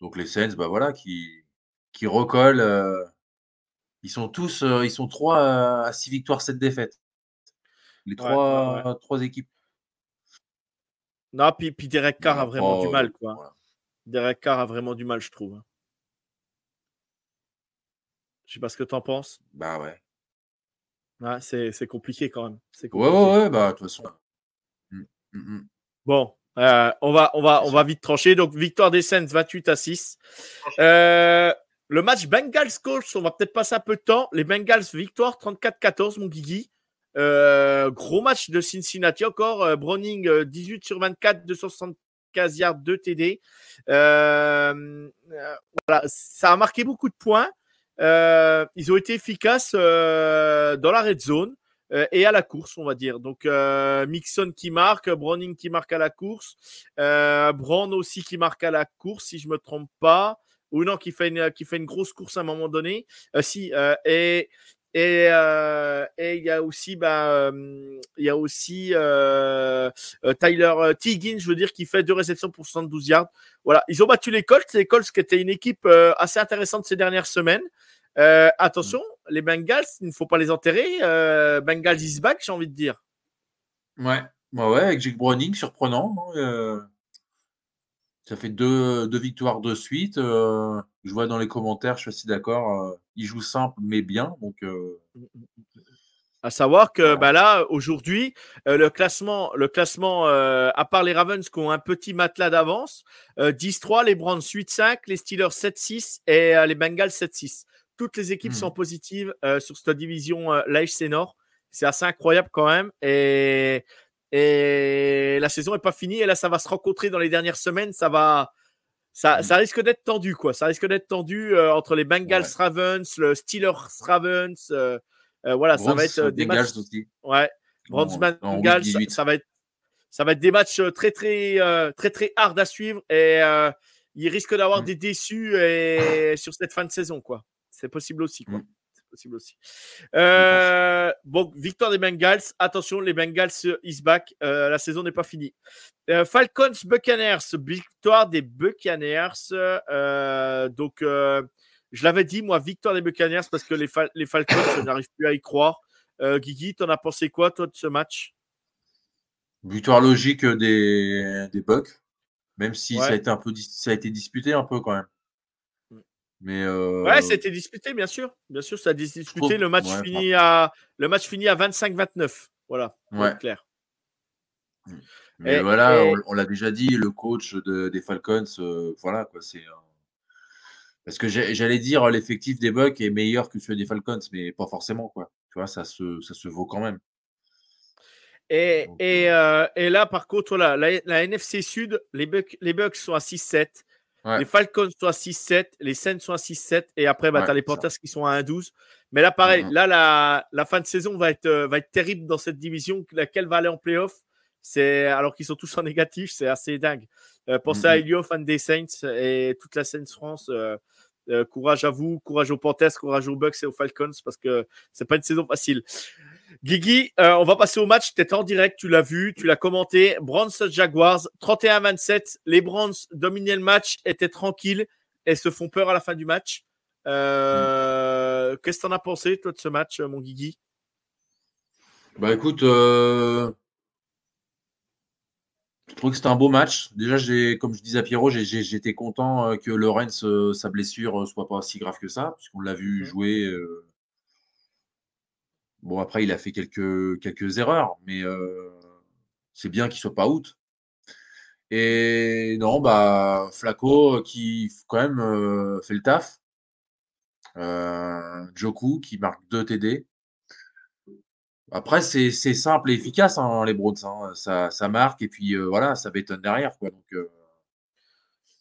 Donc les Saints, bah voilà, qui, qui recollent. ils sont tous, ils sont trois à six victoires, sept défaites les trois, trois équipes. Non, puis, puis Derek Carr a vraiment du mal, quoi. Derek Carr a vraiment du mal, je trouve. Hein. Je sais pas ce que tu en penses. Bah ouais. ouais c'est compliqué quand même. Ouais, ouais, ouais, bah de toute façon. Mmh, mmh, mmh. Bon, euh, on, va, on, va, on va vite trancher. Donc, victoire des Saints 28 à 6. Euh, le match Bengals-Colts, on va peut-être passer un peu de temps. Les Bengals, victoire 34-14, mon Guigui. Euh, gros match de Cincinnati encore. Euh, Browning, 18 euh, sur 24, 275 yards, 2 TD. voilà, ça a marqué beaucoup de points. ils ont été efficaces dans la red zone et à la course, on va dire. Donc, Mixon qui marque, Browning qui marque à la course, Brown aussi qui marque à la course, si je me trompe pas. Ou non, qui fait une, qui fait une grosse course à un moment donné. si, et euh, et, il y a aussi, bah, il y a aussi euh, euh, Tyler Tiggins, je veux dire, qui fait deux réceptions pour 72 yards. Voilà, ils ont battu les Colts, les Colts qui étaient une équipe assez intéressante ces dernières semaines. attention, les Bengals, il ne faut pas les enterrer. Bengals is back, j'ai envie de dire. Ouais, ouais, ouais avec Jake Browning, surprenant. Hein, ça fait deux, deux, victoires de suite. Je vois dans les commentaires, je suis assez d'accord il joue simple mais bien. Donc, euh, À savoir que bah là, aujourd'hui, euh, le classement, le classement euh, à part les Ravens qui ont un petit matelas d'avance, 10-3, euh, les Browns 8-5, les Steelers 7-6 et les Bengals 7-6. Toutes les équipes sont positives sur cette division l'AFC Nord. C'est assez incroyable quand même. Et, et la saison n'est pas finie. Et là, ça va se rencontrer dans les dernières semaines. Ça va, ça, hmm. ça risque d'être tendu, quoi. Ça risque d'être tendu entre les Bengals Ravens, le Steelers Ravens. Euh, voilà, ça va être euh, des matchs. Aussi. Ouais, Bengals, ça, va être ça va être des matchs euh, très très très très hard à suivre et il risque d'avoir mm. des déçus et, sur cette fin de saison quoi. C'est possible aussi quoi. Mm. Possible aussi. bon, victoire des Bengals. Attention, les Bengals is back. la saison n'est pas finie. Falcons Buccaneers, victoire des Buccaneers. donc je l'avais dit, moi, victoire des Buccaneers parce que les, les Falcons, je n'arrive plus à y croire. Euh, Guigui, t'en as pensé quoi, toi, de ce match? Victoire logique des, des Bucks, même si ça, a été un peu, ça a été disputé un peu quand même. Mais euh... Ouais, ça a été disputé, bien sûr. Bien sûr, ça a disputé. Le match, finit à... le match à 25-29. Voilà, ouais. clair. Mais voilà, on, l'a déjà dit, le coach des Falcons, euh, voilà, quoi, c'est. Parce que j'allais dire l'effectif des Bucks est meilleur que celui des Falcons, mais pas forcément, quoi. Tu vois, ça se, ça se vaut quand même. Et, et, euh, et là, par contre, la, la, NFC Sud, les Bucks, les Bucks sont à 6-7. Les Falcons sont à 6-7, les Saints sont à 6-7, et après, bah, tu as les Panthers qui sont à 1-12. Mais là, pareil, là, la, la, fin de saison va être, euh, va être terrible dans cette division, laquelle va aller en playoff. C'est, alors qu'ils sont tous en négatif, c'est assez dingue. Euh, pensez à Elio, fan des Saints, et toute la Saints France. Euh, courage à vous, courage aux Panthers, courage aux Bucks et aux Falcons parce que c'est pas une saison facile. Guigui, euh, on va passer au match. Tu étais en direct, tu l'as vu, tu l'as commenté. Browns Jaguars, 31-27. Les Browns dominaient le match, étaient tranquilles et se font peur à la fin du match. Euh, qu'est-ce que tu en as pensé, toi, de ce match, mon Guigui? Bah écoute, je trouve que c'était un beau match. Déjà, comme je disais à Pierrot, j'étais content euh, que Lorenz, euh, sa blessure, euh, soit pas si grave que ça, puisqu'on l'a vu jouer. Bon, après, il a fait quelques, quelques erreurs, mais c'est bien qu'il soit pas out. Et non, bah, Flaco qui quand même fait le taf. Joku qui marque 2 TD. Après, c'est simple et efficace, hein, les Browns. Hein. Ça, ça, marque et puis euh, voilà, ça bétonne derrière. Quoi. Donc, euh,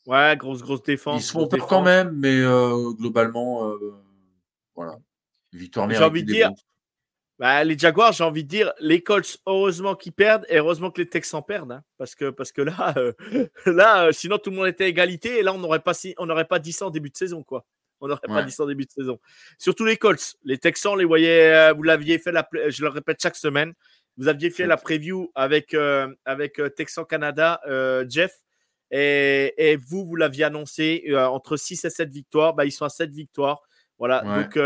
ouais, grosse, grosse défense. Ils se font peur quand même, mais euh, globalement, voilà. Victoire J'ai envie de dire, bah, les Jaguars, j'ai envie de dire, les Colts, heureusement qu'ils perdent et heureusement que les Texans perdent. Hein, parce, que, parce que là, [laughs] là sinon tout le monde était à égalité et là, on n'aurait pas, on pas 10 ans en début de saison. quoi. On n'aurait pas dit ça en début de saison. Surtout les Colts. Les Texans, les voyez, euh, vous l'aviez fait, la, je le répète chaque semaine, vous aviez fait la preview avec, euh, avec euh, Texan Canada, Jeff. Et, vous, vous l'aviez annoncé entre 6 et 7 victoires. Bah, ils sont à 7 victoires. Voilà. Donc,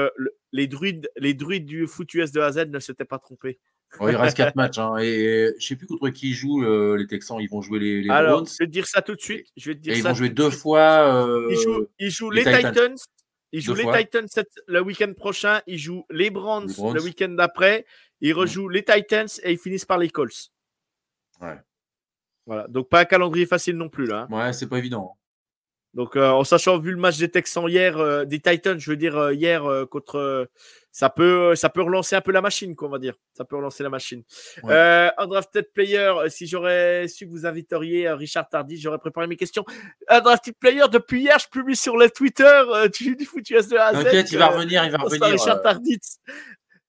les, druides, les druides du foot US de AZ ne s'étaient pas trompés. il reste 4 [laughs] matchs. Hein, et, je ne sais plus contre qui ils jouent, les Texans. Ils vont jouer les, les Alors, je vais te dire ça tout de suite. Je vais te dire et ils vont jouer deux fois. ils jouent, les, Titans il joue les Titans le week-end prochain, il joue les Browns, le week-end d'après, il rejoue les Titans et ils finissent par les Colts. Ouais. Voilà, donc pas un calendrier facile non plus là. Hein. Ouais, c'est pas évident. Donc euh, en sachant vu le match des Texans hier, euh, des Titans, je veux dire euh, hier contre ça peut, ça peut relancer un peu la machine, quoi, on va dire. Ça peut relancer la machine. Ouais. Undrafted player, si j'aurais su que vous inviteriez Richard Tardy, j'aurais préparé mes questions. Undrafted player, depuis hier, je publie sur le Twitter du, du foot US de A à Z. T'inquiète, il va revenir, il va revenir. Richard Tardy.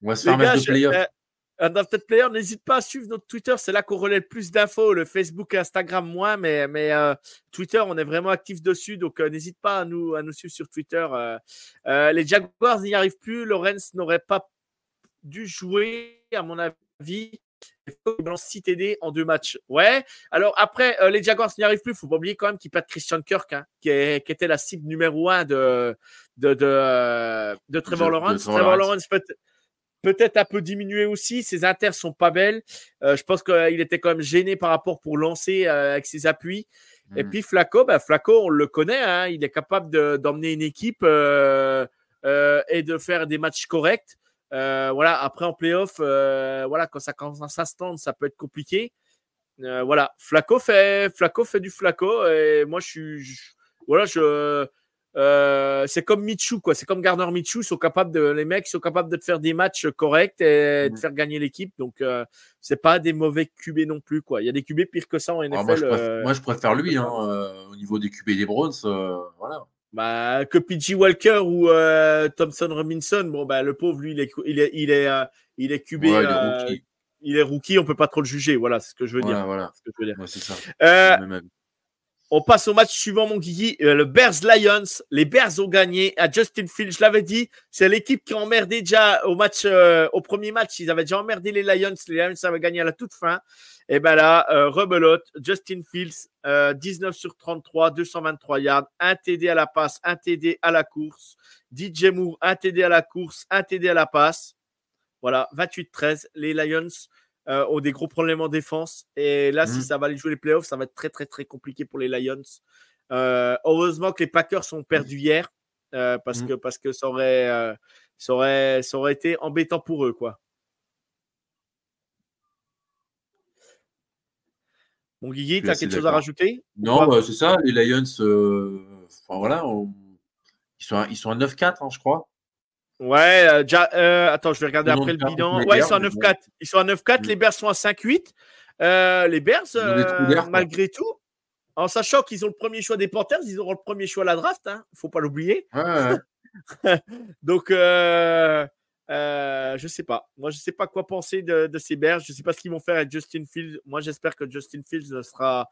On va se faire mettre de player. Undrafted Player, n'hésite pas à suivre notre Twitter. C'est là qu'on relaie le plus d'infos. Le Facebook et Instagram, moins, mais, mais euh, Twitter, on est vraiment actif dessus. Donc, euh, n'hésite pas à nous, à nous suivre sur Twitter. Euh, les Jaguars n'y arrivent plus. Lorenz n'aurait pas dû jouer, à mon avis. Il faut 6 TD en deux matchs. Ouais. Alors, après, les Jaguars n'y arrivent plus. Il ne faut pas oublier quand même qu'ils perdent Christian Kirk, hein, qui, est, qui, était la cible numéro un de, de, de, de Trevor Lawrence. Trevor Lawrence peut peut-être un peu diminué aussi. Ses inters sont pas belles. Euh, je pense qu'il était quand même gêné par rapport pour lancer euh, avec ses appuis. Et hmm. puis Flaco, ben Flaco, on le connaît, hein, il est capable d'emmener une équipe euh, et de faire des matchs corrects. voilà, après en playoff, voilà, quand ça commence à s'instendre, ça peut être compliqué. voilà, Flaco fait, Flaco fait du Flaco et moi je suis, voilà, je, c'est comme Michou, quoi. C'est comme Gardner Michou. Sont capables de, les mecs sont capables de te faire des matchs corrects et de faire gagner l'équipe. Donc, c'est pas des mauvais QB non plus, quoi. Il y a des QB pires que ça en NFL. Ah, moi, je préfère, moi, je préfère, lui, hein, au niveau des QB des Browns. voilà. Bah, que PG Walker ou euh, Thompson Robinson, bon, bah, le pauvre, lui, il est, il est, il est, euh, il est QB. Ouais, il, est euh, rookie. il est rookie, on peut pas trop le juger. Voilà, c'est ce que je veux dire. Voilà. Ce que je veux dire. Ouais, c'est ça. On passe au match suivant, mon Guigui. le Bears Lions. Les Bears ont gagné à Justin Field. Je l'avais dit, c'est l'équipe qui a emmerdé déjà au match, au premier match. Ils avaient déjà emmerdé les Lions. Les Lions avaient gagné à la toute fin. Et ben là, euh, rebelote, Justin Fields, 19 euh, sur 33, 223 yards, un TD à la passe, un TD à la course. DJ Moore, un TD à la course, un TD à la passe. Voilà, 28-13. Les Lions euh, ont des gros problèmes en défense. Et là, si mmh. ça va aller jouer les playoffs, ça va être très, très, très compliqué pour les Lions. heureusement que les Packers sont perdus hier parce, mmh. que, parce que ça aurait, ça, aurait, ça aurait été embêtant pour eux, quoi. Mon Guigui, tu as quelque chose à rajouter? Non, bah, c'est ça. Les Lions, euh, enfin, voilà, ils, sont à, ils sont à 9-4, hein, je crois. Ouais, euh, euh, attends, je vais regarder après le bilan. Ouais, ils sont à 9-4. Ils sont à 9-4. Les Bears sont à 5-8. les Bears, malgré tout, en sachant qu'ils ont le premier choix des Panthers, ils auront le premier choix à la draft. Il hein, ne faut pas l'oublier. Ouais, [laughs] Donc, euh, je sais pas. Moi, je sais pas quoi penser de, ces Bears. Je sais pas ce qu'ils vont faire avec Justin Fields. Moi, j'espère que Justin Fields sera euh,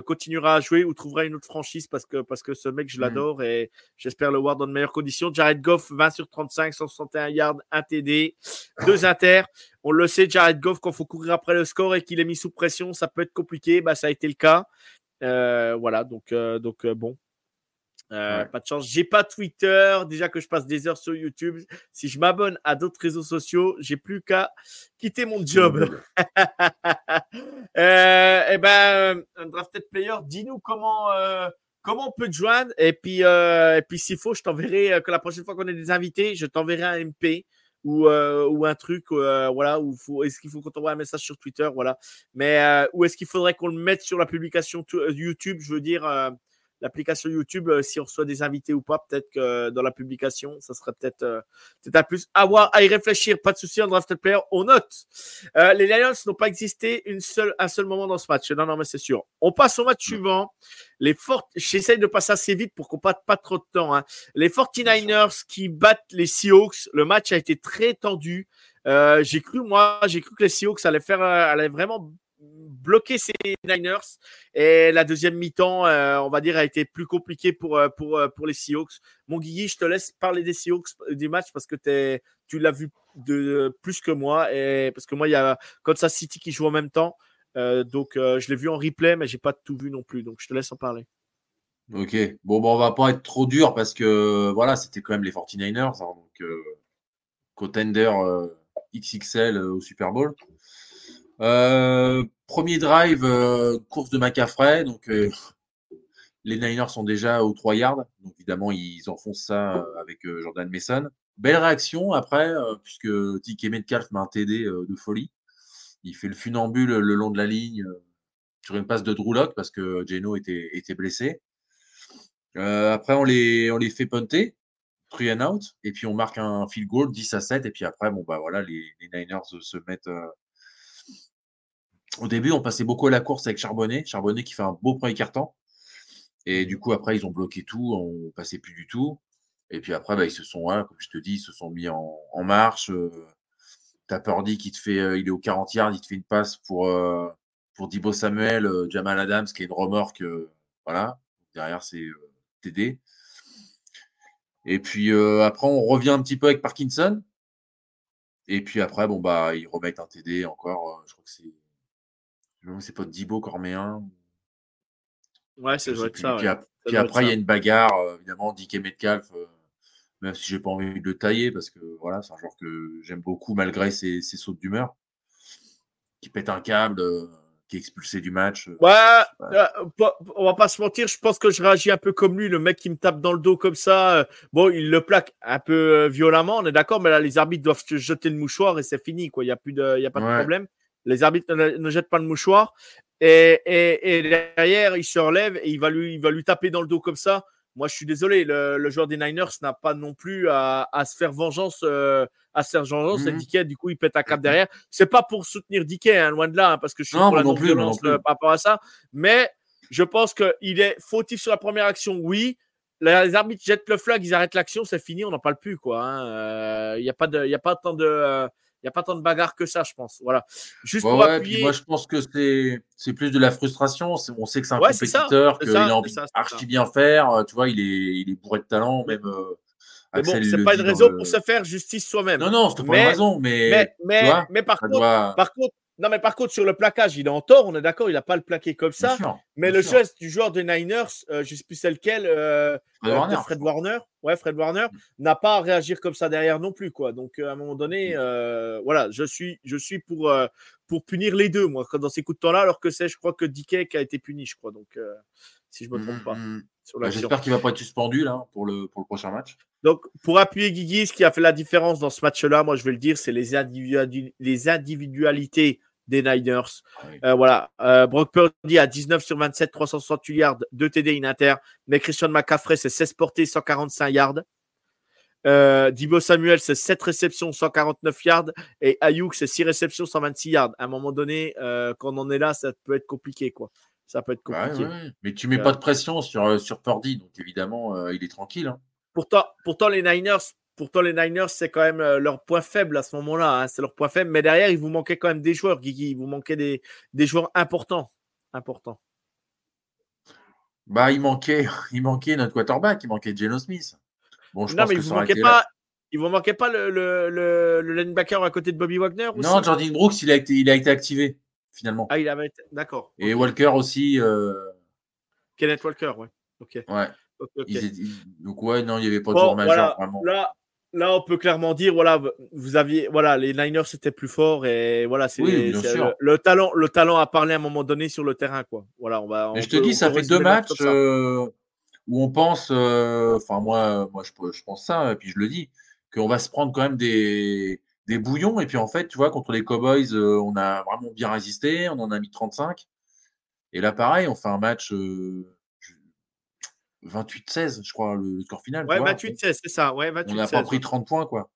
continuera à jouer ou trouvera une autre franchise parce que, parce que ce mec, je mmh. l'adore et j'espère le voir dans de meilleures conditions. Jared Goff, 20 sur 35, 161 yards, 1 TD, 2 inter. On le sait, Jared Goff, quand il faut courir après le score et qu'il est mis sous pression, ça peut être compliqué. Bah, ça a été le cas. Euh, voilà, donc, donc bon, euh, pas de chance. J'ai pas Twitter. Déjà que je passe des heures sur YouTube. Si je m'abonne à d'autres réseaux sociaux, j'ai plus qu'à quitter mon job. [laughs] euh, eh ben, un drafted player, dis-nous comment, euh, comment on peut te joindre. Et puis, euh, et puis s'il faut, je t'enverrai que la prochaine fois qu'on a des invités, je t'enverrai un MP ou, ou un truc, voilà, où faut, est-ce qu'il faut qu'on t'envoie un message sur Twitter, voilà. Mais où est-ce qu'il faudrait qu'on le mette sur la publication YouTube, je veux dire l'application YouTube, euh, si on reçoit des invités ou pas, peut-être que dans la publication, ça serait peut-être euh, peut un plus. À voir, à y réfléchir, pas de souci, en drafted player, on note. Euh, les Lions n'ont pas existé une seule, un seul moment dans ce match. Non, non, mais c'est sûr. On passe au match suivant. Les Fort... J'essaye de passer assez vite pour qu'on passe pas trop de temps. Hein. Les 49ers qui battent les Seahawks. Le match a été très tendu. j'ai cru, moi, j'ai cru que les Seahawks allaient faire, allaient vraiment bloquer ces Niners. Et la deuxième mi-temps, euh, on va dire, a été plus compliquée pour, euh, pour, euh, pour les Seahawks. Mon Guigui, je te laisse parler des Seahawks du match parce que tu l'as vu de plus que moi. Et parce que moi, il y a Kansas City qui joue en même temps. donc, je l'ai vu en replay, mais j'ai pas tout vu non plus. Donc, je te laisse en parler. Ok. Bon, bon, on va pas être trop dur parce que voilà, c'était quand même les 49ers. Hein, donc, contender XXL au Super Bowl. Euh, premier drive, euh, course de McCaffrey. Donc, euh, les Niners sont déjà aux 3 yards. Évidemment, ils enfoncent ça avec Jordan Mason. Belle réaction après, puisque Tick Metcalf met un TD de folie. Il fait le funambule le long de la ligne sur une passe de Drew parce que Geno était, blessé. après, on les, fait punter, three and out, et puis on marque un field goal 10 à 7. Et puis après, bon, bah voilà, les Niners se mettent au début, on passait beaucoup à la course avec Charbonnet. Charbonnet qui fait un beau premier carton. Et du coup, après, ils ont bloqué tout. On passait plus du tout. Et puis après, bah, ils se sont, comme je te dis, ils se sont mis en, marche. Euh, T'as Purdy qui te fait, euh, il est au 40 yards, il te fait une passe pour, euh, pour Dibo Samuel, Jamal Adams, qui est une remorque. voilà. Derrière, c'est TD. Et puis après, on revient un petit peu avec Parkinson. Et puis après, bon, bah, ils remettent un TD encore. je crois que c'est c'est pas Dibo Corméen. Ouais, c'est vrai que ça. Puis, après, il y a une bagarre, euh, évidemment, Dick et Metcalf, euh, même si j'ai pas envie de le tailler, parce que voilà, c'est un joueur que j'aime beaucoup malgré ses, sautes d'humeur, qui pète un câble, euh, qui est expulsé du match. Ouais, euh, on va pas se mentir, je pense que je réagis un peu comme lui, le mec qui me tape dans le dos comme ça. Bon, il le plaque un peu violemment, on est d'accord, mais là, les arbitres doivent jeter le mouchoir et c'est fini, quoi. Il n'y a, plus de, y a pas de problème. Les arbitres ne, jettent pas le mouchoir. Et, et, et, derrière, il se relève et il va, lui, il va lui taper dans le dos comme ça. Moi, je suis désolé, le, joueur des Niners n'a pas non plus à, se faire vengeance, à se faire vengeance. Et mmh du coup, il pète un cap derrière. C'est pas pour soutenir Dickey, hein, loin de là, hein, parce que je suis non, pour la non-violence par rapport à ça. Mais je pense qu'il est fautif sur la première action, oui. Les arbitres jettent le flag, ils arrêtent l'action, c'est fini, on n'en parle plus. quoi. Hein. Euh, il n'y a, pas de, y a pas tant de. Euh, n'y a pas tant de bagarre que ça, je pense. Voilà. Juste pour appuyer... moi, je pense que c'est plus de la frustration. On sait que c'est un compétiteur, qu'il a envie archi bien faire. Euh, tu vois, il est, il est bourré de talent, même. Euh, mais bon, c'est pas une raison pour se faire justice soi-même. Non, non, c'est pas une raison, mais. Mais, mais, par, contre, par contre, non, mais par contre, sur le plaquage, il est en tort, on est d'accord, il n'a pas le plaqué comme ça. mais le geste du joueur des Niners, euh, je ne sais plus c'est lequel, euh, Fred, Warner, Fred Warner, ouais, Fred Warner, mm. n'a pas à réagir comme ça derrière non plus. quoi. Donc, euh, à un moment donné, mm. voilà, je suis, je suis pour, pour punir les deux, moi, dans ces coups de temps-là, alors que c'est, je crois que Dickey qui a été puni, je crois. Donc, si je ne me trompe pas. Mm, bah, j'espère qu'il ne va pas être suspendu là, pour, le, pour le prochain match. Donc, pour appuyer Guigui, ce qui a fait la différence dans ce match-là, moi, je vais le dire, c'est les, les individualités des Niners. Euh, voilà. Euh, Brock Purdy a 19 sur 27, 368 yards, 2 TD inter. Mais Christian McCaffrey, c'est 16 portées, 145 yards. Euh, Dibo Samuel, c'est 7 réceptions, 149 yards. Et Ayuk, c'est 6 réceptions, 126 yards. À un moment donné, quand on en est là, ça peut être compliqué. quoi. Ça peut être compliqué. Mais tu mets pas de pression sur, sur Purdy, donc évidemment, il est tranquille. Hein. Pourtant, pourtant, les Niners, pourtant, les Niners, c'est quand même euh, leur point faible à ce moment-là. Hein, c'est leur point faible. Mais derrière, il vous manquait quand même des joueurs, Guigui. Il vous manquait des, des joueurs importants. importants. Bah, il manquait, [laughs] il manquait notre quarterback. Il manquait Geno Smith. Bon, je non, mais il vous manquait pas. Il vous manquait pas le, le, le, linebacker à côté de Bobby Wagner Non, Jordan Brooks, il a été, il a été activé finalement. Ah, il avait été. D'accord. Et Walker aussi. Euh, Kenneth Walker, ouais. Ok. Ouais. Donc ouais, non, il n'y avait pas de bon, majeur vraiment. Là, là, on peut clairement dire, voilà, vous aviez, voilà, les Niners étaient plus forts et voilà, c'est le, talent, le talent a parlé à un moment donné sur le terrain, quoi. Voilà, on va. je te dis, ça fait deux matchs euh, où on pense, euh, enfin moi, moi je, je, pense ça et puis je le dis, qu'on va se prendre quand même des, des bouillons et puis en fait, tu vois, contre les Cowboys, euh, on a vraiment bien résisté, on en a mis 35 et là, pareil, on fait un match. 28-16, je crois, le, score final. Ouais, 28-16, c'est ça. Ouais, on n'a pas pris 30 points, quoi.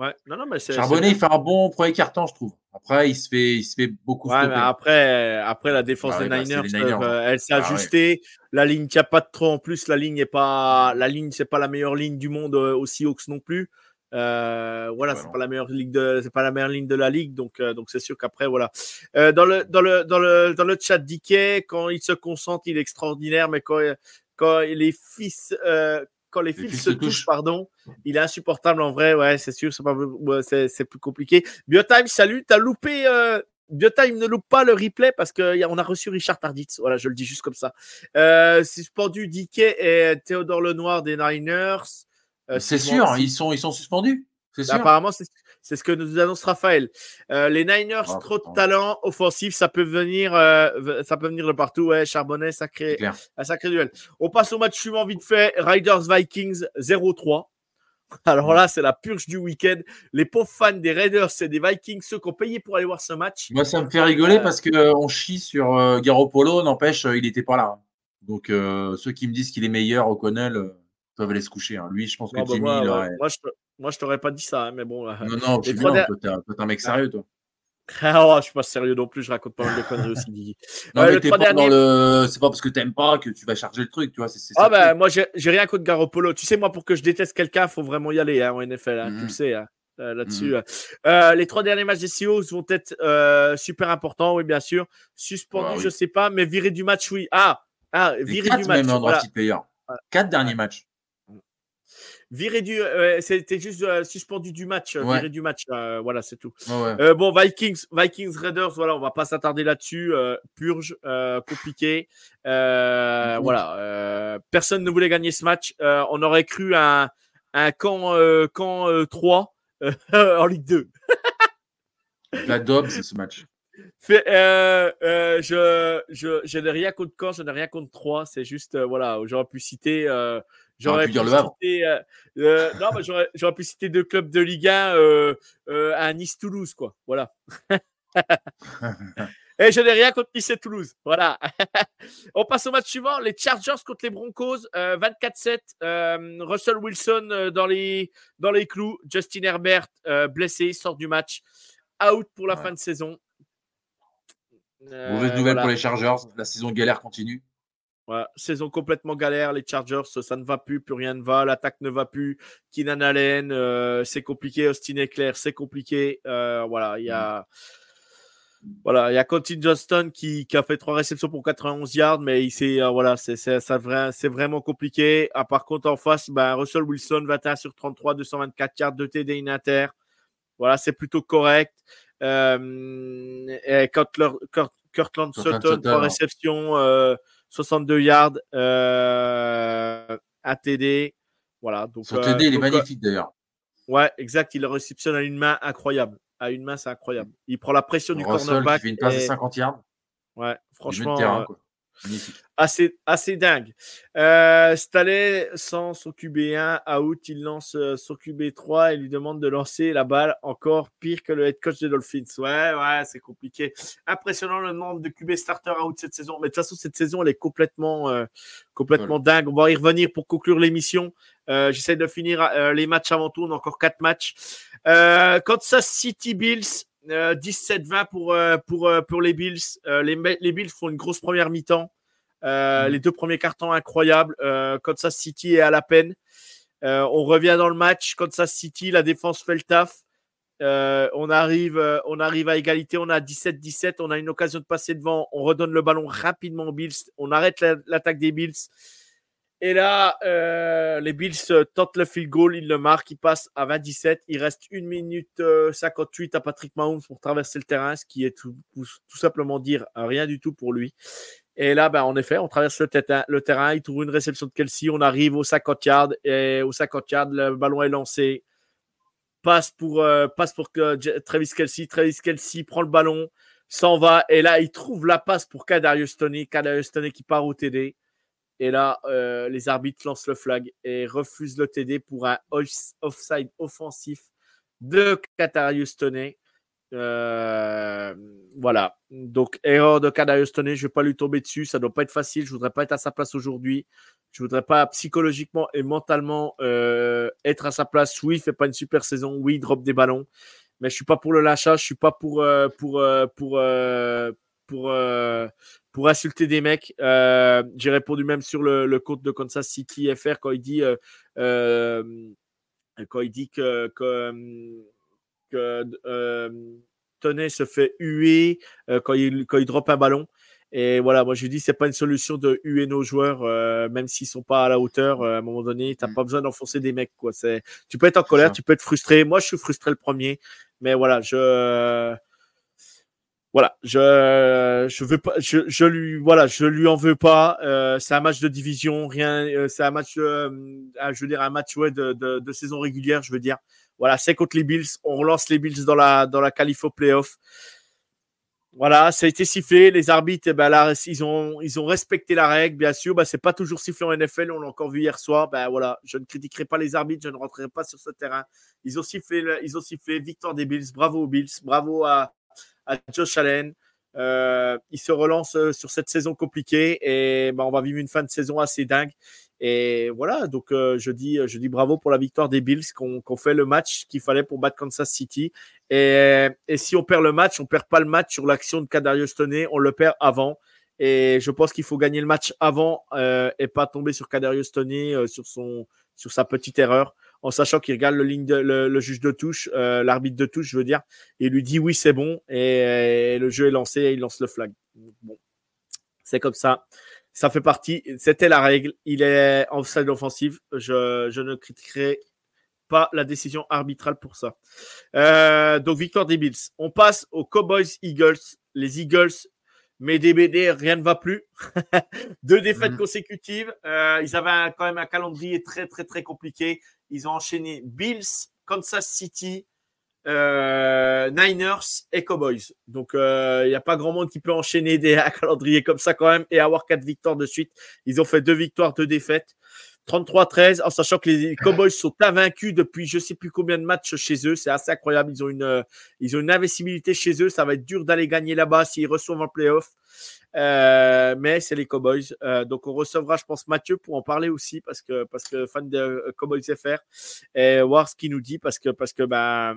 Ouais, non, non, mais c'est. Charbonnet, il fait un bon premier carton, je trouve. Après, il se fait, il se fait beaucoup. Ouais, mais après, après, la défense bah des bah, Niners, hein. euh, elle s'est ah ajustée. La ligne qui a pas de trop en plus. La ligne n'est pas, la ligne, c'est pas la meilleure ligne du monde euh, aussi Hawks non plus. Euh, voilà, c'est pas la meilleure ligue de, c'est pas la meilleure ligne de la ligue, donc donc c'est sûr qu'après voilà. Dans le dans le dans le dans le chat Dickey, quand il se concentre, il est extraordinaire, mais quand quand les fils, euh, quand les, fils, se touchent, pardon, il est insupportable en vrai. Ouais, c'est sûr, c'est pas, c'est plus compliqué. Biotime, salut, t'as loupé. Euh, Biotime ne loupe pas le replay parce qu'on a reçu Richard Tarditz. Voilà, je le dis juste comme ça. Euh, suspendu Dickey et Théodore Lenoir des Niners. Euh, c'est sûr, ils sont, ils sont suspendus. Apparemment, c'est c'est ce que nous annonce Raphaël. Euh, les Niners, ah, trop de talent offensif, ça peut venir, euh, ça peut venir de partout. Ouais, Charbonnet, sacré, un sacré duel. On passe au match suivant vite fait. Riders Vikings 0-3. [laughs] Alors là, c'est la purge du week-end. Les pauvres fans des Raiders et des Vikings, ceux qui ont payé pour aller voir ce match. Moi, ça me fait rigoler euh, parce qu'on chie sur Garoppolo. N'empêche, il n'était pas là. Donc, ceux qui me disent qu'il est meilleur, O'Connell, peuvent aller se coucher. Hein. Lui, je pense que bah, Jimmy, il aurait... moi, je, moi, je t'aurais pas dit ça, hein, mais bon. Non, non, tu toi, t'es un mec sérieux, toi. Ah, [laughs] je suis pas sérieux non plus, je raconte pas mal de conneries aussi, Guigui. [laughs] non, mais t'es pas dans le. C'est pas parce que t'aimes pas que tu vas charger le truc, tu vois. ah, ben, moi, j'ai rien contre Garoppolo. Tu sais, moi, pour que je déteste quelqu'un, il faut vraiment y aller hein, en NFL, hein, tu le mmh. sais. Hein, euh, là-dessus. Mmh. Euh, les trois derniers matchs des Seahawks vont être euh, super importants, oui, bien sûr. Suspendu, ah je sais pas, mais viré du match, oui. Ah, ah viré du match. Même en voilà. Quatre derniers matchs. Viré du, c'était juste euh, suspendu du match, euh, viré du match. Euh, voilà, c'est tout. bon, Vikings, Vikings Raiders, voilà, on va pas s'attarder là-dessus. purge, compliqué. Voilà, personne ne voulait gagner ce match. on aurait cru un, un camp, camp 3 [laughs] en Ligue 2. La Dobbs, ce match. euh, euh, je, je, je n'ai rien contre Caen, je n'ai rien contre Troyes. C'est juste, euh, voilà, j'aurais pu citer. Euh, j'aurais pu, euh, pu citer deux clubs de Ligue 1 à Nice-Toulouse, quoi. Voilà. [laughs] Et je n'ai rien contre Nice et Toulouse. Voilà. [laughs] On passe au match suivant. Les Chargers contre les Broncos. 24-7. Russell Wilson dans, les, dans les clous. Justin Herbert blessé, sort du match. Out pour la fin de saison. Euh, Mauvaise nouvelle pour les Chargers. La saison galère continue. Saison complètement galère. Les Chargers, ça ne va plus, plus rien ne va. L'attaque ne va plus. Keenan Allen, euh, c'est compliqué. Austin Eclair, c'est compliqué. Euh, voilà, il y a. Voilà, il y a Quentin Johnston qui, qui, a fait trois réceptions pour 91 yards, mais il voilà, c'est vraiment compliqué. Ah, par contre, en face, ben, Russell Wilson, 21 sur 33, 224 yards de TD in inter. Voilà, c'est plutôt correct. Euh, et Sutton, trois réceptions, 62 euh, yards, euh, ATD. Voilà. Donc, Son TD, il est magnifique d'ailleurs. Ouais, exact. Il le réceptionne à une main incroyable. À une main, c'est incroyable. Il prend la pression du cornerback. Il fait une passe de 50 yards. Ouais, franchement assez, assez dingue. Euh, sans son QB1, out, il lance euh, son QB3 et lui demande de lancer la balle encore pire que le head coach des Dolphins. Ouais, ouais, c'est compliqué. Impressionnant le nombre de QB starter out cette saison. Mais de toute façon, cette saison, elle est complètement, euh, complètement dingue. On va y revenir pour conclure l'émission. Euh, j'essaie de finir les matchs avant tout. On a encore quatre matchs. Kansas City Bills. 17-20 pour, pour, pour les Bills. les, les Bills font une grosse première mi-temps. Euh, mm. Les deux premiers cartons incroyables. Euh, Kansas City est à la peine. Euh, on revient dans le match. Kansas City, la défense fait le taf. on, arrive, on arrive à égalité. On a 17-17. On a une occasion de passer devant. On redonne le ballon rapidement aux Bills. On arrête l'attaque des Bills. Et là, les Bills tentent le field goal, ils le marquent, ils passent à 27. Il reste 1 minute 58 à Patrick Mahomes pour traverser le terrain, ce qui est tout, simplement dire rien du tout pour lui. Et là, ben, en effet, on traverse le, terrain, il trouve une réception de Kelsey, on arrive au 50 yards, et au 50 yards, le ballon est lancé, passe pour, euh, Travis Kelsey, Travis Kelsey prend le ballon, s'en va, et là, il trouve la passe pour Kadarius Tony, Kadarius Tony qui part au TD. Et là, euh, les arbitres lancent le flag et refusent le TD pour un offside offensif de Kadarius Tony. Euh, voilà. Donc, erreur de Kadarius Tony, je ne vais pas lui tomber dessus. Ça ne doit pas être facile. Je ne voudrais pas être à sa place aujourd'hui. Je ne voudrais pas psychologiquement et mentalement euh, être à sa place. Oui, il fait pas une super saison. Oui, il drop des ballons. Mais je ne suis pas pour le lâchage. Je ne suis pas pour, pour, pour, pour, pour, insulter des mecs. J'ai répondu même sur le, le, compte de Kansas City FR quand il dit, quand il dit que, que que euh, se fait huer euh, quand, il, quand il drop un ballon. Et voilà, moi je dis, c'est pas une solution de huer nos joueurs, euh, même s'ils sont pas à la hauteur. à un moment donné, tu n'as mmh. pas besoin d'enfoncer des mecs. Quoi. C'est, tu peux être en colère, tu peux être frustré. Moi, je suis frustré le premier, mais voilà, je voilà, je je veux pas, je, je lui voilà, je lui en veux pas. c'est un match de division, rien. c'est un match, je veux dire un match ouais, de, de, saison régulière, je veux dire. Voilà, c'est contre les Bills. On relance les Bills dans la, dans la qualif playoff. Voilà, ça a été sifflé. Les arbitres, eh ben là, ils ont, ils ont respecté la règle, bien sûr. Ben, c'est pas toujours sifflé en NFL. On l'a encore vu hier soir. Ben voilà, je ne critiquerai pas les arbitres. Je ne rentrerai pas sur ce terrain. Ils ont sifflé, ils ont sifflé. Victoire des Bills. Bravo aux Bills. Bravo à, à Josh Allen. Euh, il se relance euh, sur cette saison compliquée et ben, on va vivre une fin de saison assez dingue. Et voilà, donc euh, je, dis, je dis bravo pour la victoire des Bills qu'on fait le match qu'il fallait pour battre Kansas City. Et, et, si on perd le match, on perd pas le match sur l'action de Kadarius Toney, on le perd avant. Et je pense qu'il faut gagner le match avant et pas tomber sur Kadarius Toney sur, sur sa petite erreur, en sachant qu'il regarde le, ligne le, juge de touche, l'arbitre de touche, je veux dire, et lui dit oui, c'est bon. Et, et, le jeu est lancé et il lance le flag. Bon, c'est comme ça ça fait partie, c'était la règle. Il est en salle offensive. Je, je, ne critiquerai pas la décision arbitrale pour ça. Euh, donc, victoire des Bills. On passe aux Cowboys Eagles. Les Eagles, mais DBD, rien ne va plus. [laughs] Deux défaites mm. consécutives. Euh, ils avaient quand même un calendrier très, très, très compliqué. Ils ont enchaîné Bills, Kansas City, Niners et Cowboys. Donc, il n'y a pas grand monde qui peut enchaîner des [laughs] calendriers comme ça quand même et avoir quatre victoires de suite. Ils ont fait deux victoires, deux défaites. 33-13, en sachant que les Cowboys sont invaincus depuis je ne sais plus combien de matchs chez eux. C'est assez incroyable. Ils ont une, euh, ils ont une invincibilité chez eux. Ça va être dur d'aller gagner là-bas s'ils reçoivent en playoff. Euh, mais c'est les Cowboys. Euh, donc on recevra, je pense, Mathieu pour en parler aussi parce que parce que fan de Cowboys FR et voir ce qu'il nous dit parce que parce que ben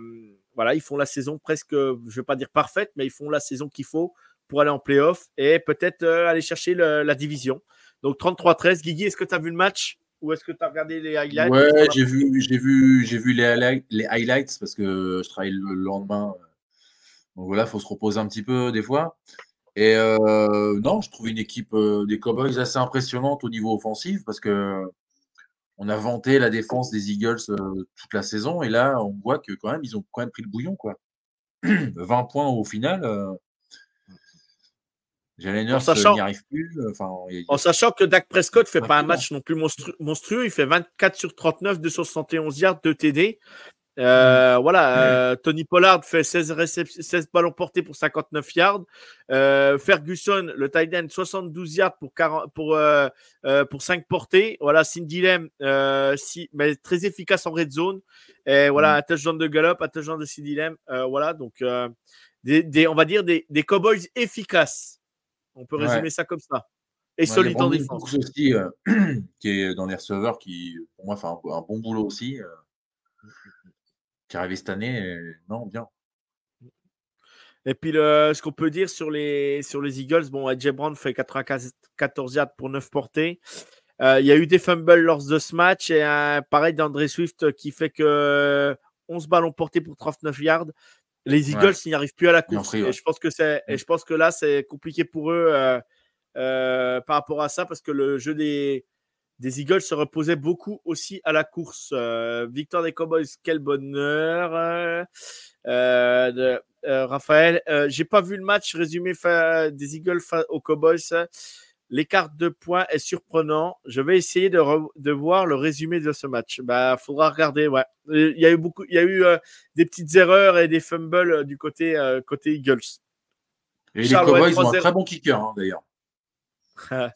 voilà, ils font la saison presque, je vais pas dire parfaite, mais ils font la saison qu'il faut pour aller en playoff et peut-être aller chercher la division. Donc 33-13. Guigui, est-ce que tu as vu le match? Ou est-ce que tu as regardé les highlights? Ouais, j'ai vu, j'ai vu, j'ai vu les, les, highlights parce que je travaille le lendemain. Donc voilà, il faut se reposer un petit peu des fois. Et euh, non, je trouve une équipe euh, des Cowboys assez impressionnante au niveau offensif parce que on a vanté la défense des Eagles euh, toute la saison et là, on voit que quand même, ils ont quand même pris le bouillon. quoi. [clears throat] 20 points au final. En sachant, plus. en sachant que Dak Prescott ne fait pas un match non plus monstrueux, il fait 24 sur 39, 271 yards, de TD. Euh, voilà, euh, Tony Pollard fait 16, 16 ballons portés pour 59 yards. Euh, Ferguson, le tight end, 72 yards pour, 40, pour, pour 5 portées. Voilà, Cindy Lem, si, mais très efficace en red zone. Et voilà, mm. un touchdown de Gallup, un touchdown de Cindy Lem. voilà, donc des, des, on va dire des, des Cowboys efficaces. On peut résumer ça comme ça. Et solide en défense. aussi, euh, [clears throat] qui est dans les receveurs, qui pour moi fait un, bon boulot aussi, euh, qui est arrivé cette année. non, bien. Et puis, ce qu'on peut dire sur les, sur les Eagles, bon, AJ Brown fait 94 yards pour 9 portées. Euh, il y a eu des fumbles lors de ce match et pareil d'André Swift qui fait que 11 ballons portés pour 39 yards. Les Eagles, ils n'y arrivent plus à la course. Et je pense que c'est, et mm. je pense que là, c'est compliqué pour eux euh, euh, par rapport à ça parce que le jeu des, des Eagles se reposait beaucoup aussi à la course. Euh, victoire des Cowboys, quel bonheur. De, Raphaël, j'ai pas vu le match résumé des Eagles aux Cowboys. L'écart de points est surprenant. Je vais essayer de, de voir le résumé de ce match. Bah, faudra regarder. Ouais, il y a eu beaucoup, il y a eu euh, des petites erreurs et des fumbles euh, du côté euh, côté Eagles. Et les Cowboys ont un très bon kicker hein, d'ailleurs. [laughs]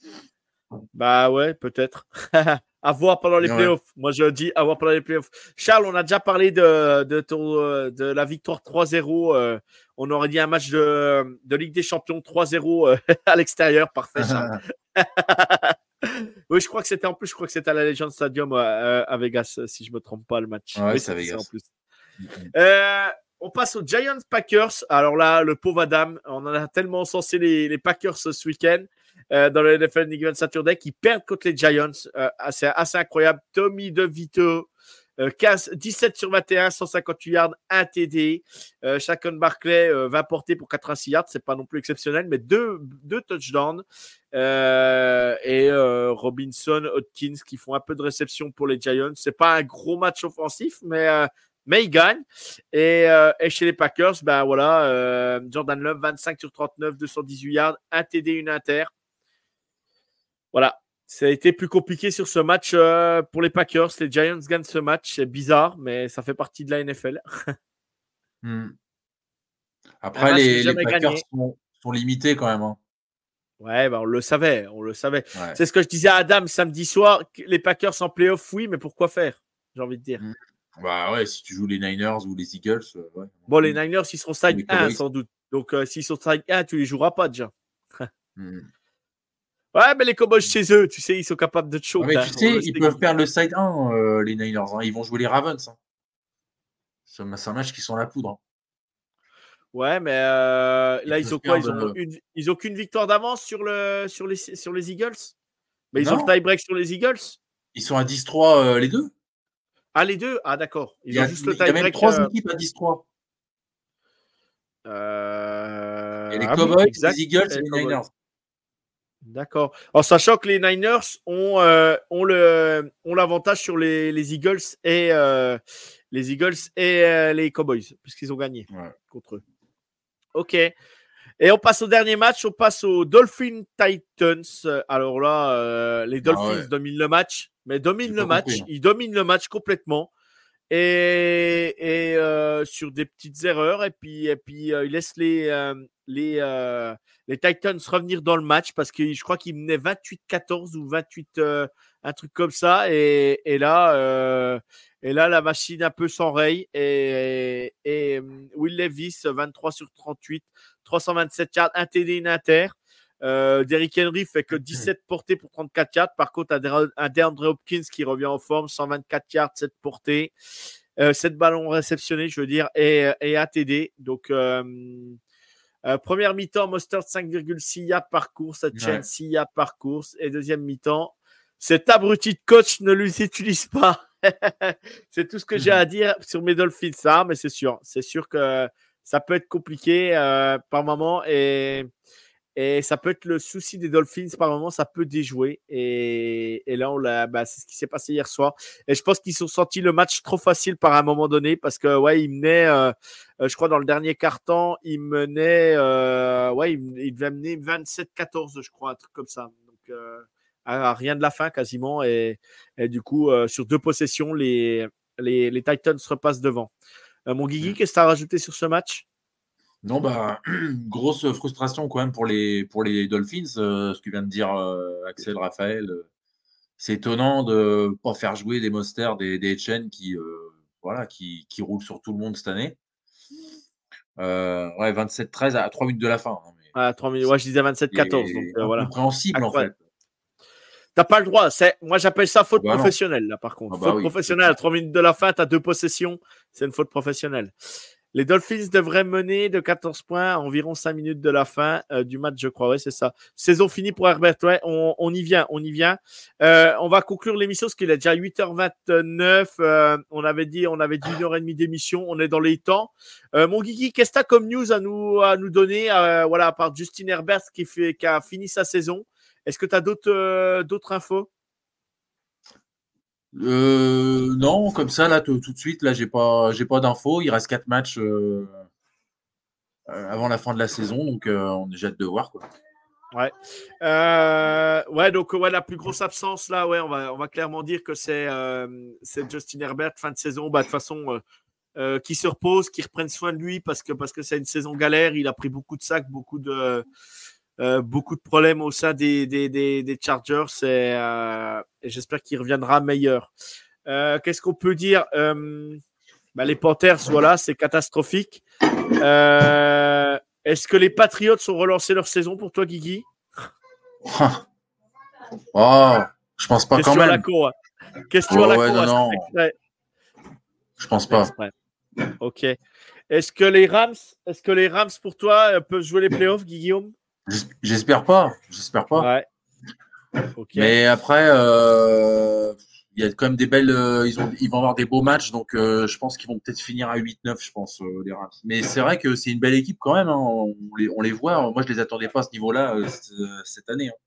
bah ouais, peut-être. [laughs] à voir pendant les playoffs. Moi, je dis à voir pendant les playoffs. Charles, on a déjà parlé de, de, de la victoire 3-0 on aurait dit un match de, Ligue des Champions 3-0 euh, [laughs] à l'extérieur. Parfait, [laughs] [laughs] oui, je crois que c'était en plus, je crois que c'était à la Legend Stadium euh, à Vegas, si je ne me trompe pas, le match. oui, c'est Vegas. En plus. Euh, on passe aux Giants Packers. Alors là, le pauvre Adam, on en a tellement censé les, Packers ce week-end dans le NFL Nick Saturday qui perdent contre les Giants. c'est assez incroyable. Tommy DeVito 17 euh, sur 21, 158 yards, 1 TD. Euh, Barclay euh, va porter pour 86 yards, c'est pas non plus exceptionnel, mais deux, deux touchdowns. Euh, et Robinson, Hodkins qui font un peu de réception pour les Giants. C'est pas un gros match offensif, mais mais ils gagnent. Et, chez les Packers, ben voilà, Jordan Love, 25 sur 39, 218 yards, 1 TD, une inter. Voilà, ça a été plus compliqué sur ce match euh, pour les Packers. Les Giants gagnent ce match. C'est bizarre, mais ça fait partie de la NFL. [laughs] Hmm. Après, les, Packers sont, limités quand même. Hein. Ouais, bah, on le savait. On le savait. C'est ce que je disais à Adam samedi soir. Les Packers en playoff, oui, mais pourquoi faire J'ai envie de dire. Hmm. Bah ouais, si tu joues les Niners ou les Eagles. Euh, bon, les Niners, ils seront side 1 sans doute. Donc, euh, s'ils sont side 1, tu les joueras pas déjà. Hmm. Ouais, mais les Cowboys chez eux, tu sais, ils sont capables de te mais tu sais, ils peuvent perdre le side 1, euh, les Niners. Hein. Ils vont jouer les Ravens. Hein. C'est un match qui sont la poudre. Hein. Ouais, mais euh, là, ils ont quoi? ils ont, une, ils ont qu'une victoire d'avance sur, le, sur, les, sur les Eagles? Mais ils ont le tie-break sur les Eagles? Ils sont à 10-3 euh, les deux Ah, les deux? Ah, d'accord. il y a, juste le tie-break. Il y a même trois équipes à 10-3. Euh... Et les ah Cowboys, les Eagles et les Niners. D'accord. En sachant que les Niners ont, euh, ont, le, ont l'avantage sur les, les, Eagles et euh, les Eagles et euh, les Cowboys, puisqu'ils ont gagné contre eux. OK. Et on passe au dernier match, on passe aux Dolphins Titans. Alors là, les ah Dolphins dominent le match, mais dominent le match. Hein. Ils dominent le match complètement. Et, et sur des petites erreurs. Et puis, et puis il laisse les, les, les Titans revenir dans le match parce que je crois qu'ils menaient 28-14 ou 28, un truc comme ça. Et, et là, et là, la machine un peu s'enraye. Et, et, Will Levis, 23 sur 38, 327 yards, un TD, une inter. Euh, Derrick Henry fait que 17 portées pour 34 yards. Par contre, un DeAndre Hopkins qui revient en forme, 124 yards, 7 portées. Euh, 7 ballons réceptionnés, je veux dire, et, et un TD. Donc, euh, euh, première mi-temps, Mustard 5,6 yards par course, chaîne 6 yards par course. Et deuxième mi-temps, cet abruti de coach ne les utilise pas. [laughs] c'est tout ce que j'ai à dire sur mes Dolphins, ça, mais c'est sûr. C'est sûr que ça peut être compliqué euh, par moment et, et ça peut être le souci des Dolphins par moment, ça peut déjouer. Et, et là, on bah, c'est ce qui s'est passé hier soir. Et je pense qu'ils sont senti le match trop facile par un moment donné parce que, ouais, ils menaient, euh, euh, je crois, dans le dernier quart-temps, ils menaient, ouais, ils, ils devaient mener 27-14, je crois, un truc comme ça. Donc, à rien de la fin quasiment. Et, et du coup, sur deux possessions, les, les, les Titans repassent devant. Euh, mon Guigui, qu'est-ce que tu as rajouté sur ce match? Non, bah, [clears throat] grosse frustration quand même pour les, pour les Dolphins, euh, ce que vient de dire euh, Axel Raphaël. c'est étonnant de ne pas faire jouer des Monsters, des, des qui, voilà, qui, qui, roulent sur tout le monde cette année. ouais, 27-13 à 3 minutes de la fin. Hein, à 3 minutes, ouais, je disais 27-14. Donc voilà. Compréhensible en fait. T'as pas le droit. Moi, j'appelle ça faute bah professionnelle, là, par contre. Ah bah faute professionnelle à 3 minutes de la fin, tu as deux possessions. C'est une faute professionnelle. Les Dolphins devraient mener de 14 points à environ 5 minutes de la fin euh, du match, je crois. Oui, c'est ça. Saison finie pour Herbert. Ouais, on, y vient, on y vient. Euh, on va conclure l'émission parce qu'il est déjà 8h29. Euh, on avait dit, on avait dit une heure et demie d'émission. On est dans les temps. mon Guigui, qu'est-ce que tu as comme news à nous, à nous donner Voilà, à part Justin Herbert qui, fait, qui a fini sa saison? Est-ce que tu as d'autres d'autres infos? Euh, non, comme ça, là, tout, de suite, là, j'ai pas, j'ai pas d'infos. Il reste quatre matchs euh, avant la fin de la saison, donc on est hâte de voir, quoi. Ouais. ouais, donc ouais, la plus grosse absence là, ouais, on va, on va clairement dire que c'est c'est Justin Herbert fin de saison. Bah, de toute façon, qui se repose, qui reprenne soin de lui parce que parce que c'est une saison galère. Il a pris beaucoup de sacs, beaucoup de euh, beaucoup de problèmes au sein des, des, des, Chargers et, euh, et j'espère qu'il reviendra meilleur. Euh, qu'est-ce qu'on peut dire bah, Les Panthers, voilà, c'est catastrophique. Est-ce que les Patriots ont relancé leur saison pour toi, Guigui? [laughs] Oh, je pense pas quand même. La cour. Question à la cour. Non, non. Je pense pas. Ok. Est-ce que les Rams, est-ce que les Rams pour toi peuvent jouer les playoffs, Guillaume? J'espère pas. J'espère pas. Mais après, euh, il y a quand même des belles. Euh, ils, ont, ils vont avoir des beaux matchs, donc euh, je pense qu'ils vont peut-être finir à 8-9, je pense, les Rams. Mais c'est vrai que c'est une belle équipe quand même. Hein. On, les, on, les, voit. Moi, je les attendais pas à ce niveau-là cette année. Hein.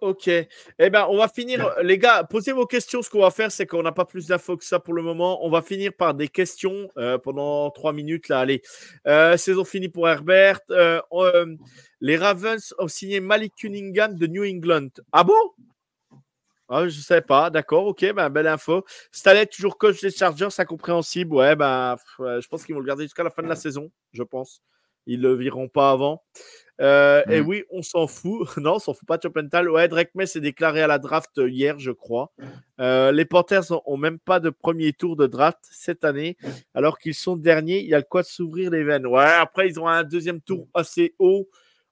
Ok. Eh ben, on va finir. Les gars, posez vos questions. Ce qu'on va faire, c'est qu'on n'a pas plus d'infos que ça pour le moment. On va finir par des questions euh, pendant trois minutes. Là, allez. Euh, saison finie pour Herbert. Euh, les Ravens ont signé Malik Cunningham de New England. Ah bon? Ah, Je ne sais pas. D'accord. Ok. Ben, belle info. Stallet, toujours coach des Chargers, incompréhensible. Ouais, ben, je pense qu'ils vont le garder jusqu'à la fin de la saison. Je pense. Ils ne le vireront pas avant. Euh, et mm. oui, on s'en fout. [laughs] non, on s'en fout pas, Chopental. Ouais, Drake May s'est déclaré à la draft hier, je crois. Euh, les Panthers ont, même pas de premier tour de draft cette année, alors qu'ils sont derniers. Il y a le quoi de s'ouvrir les veines. Ouais, après, ils ont un deuxième tour assez haut.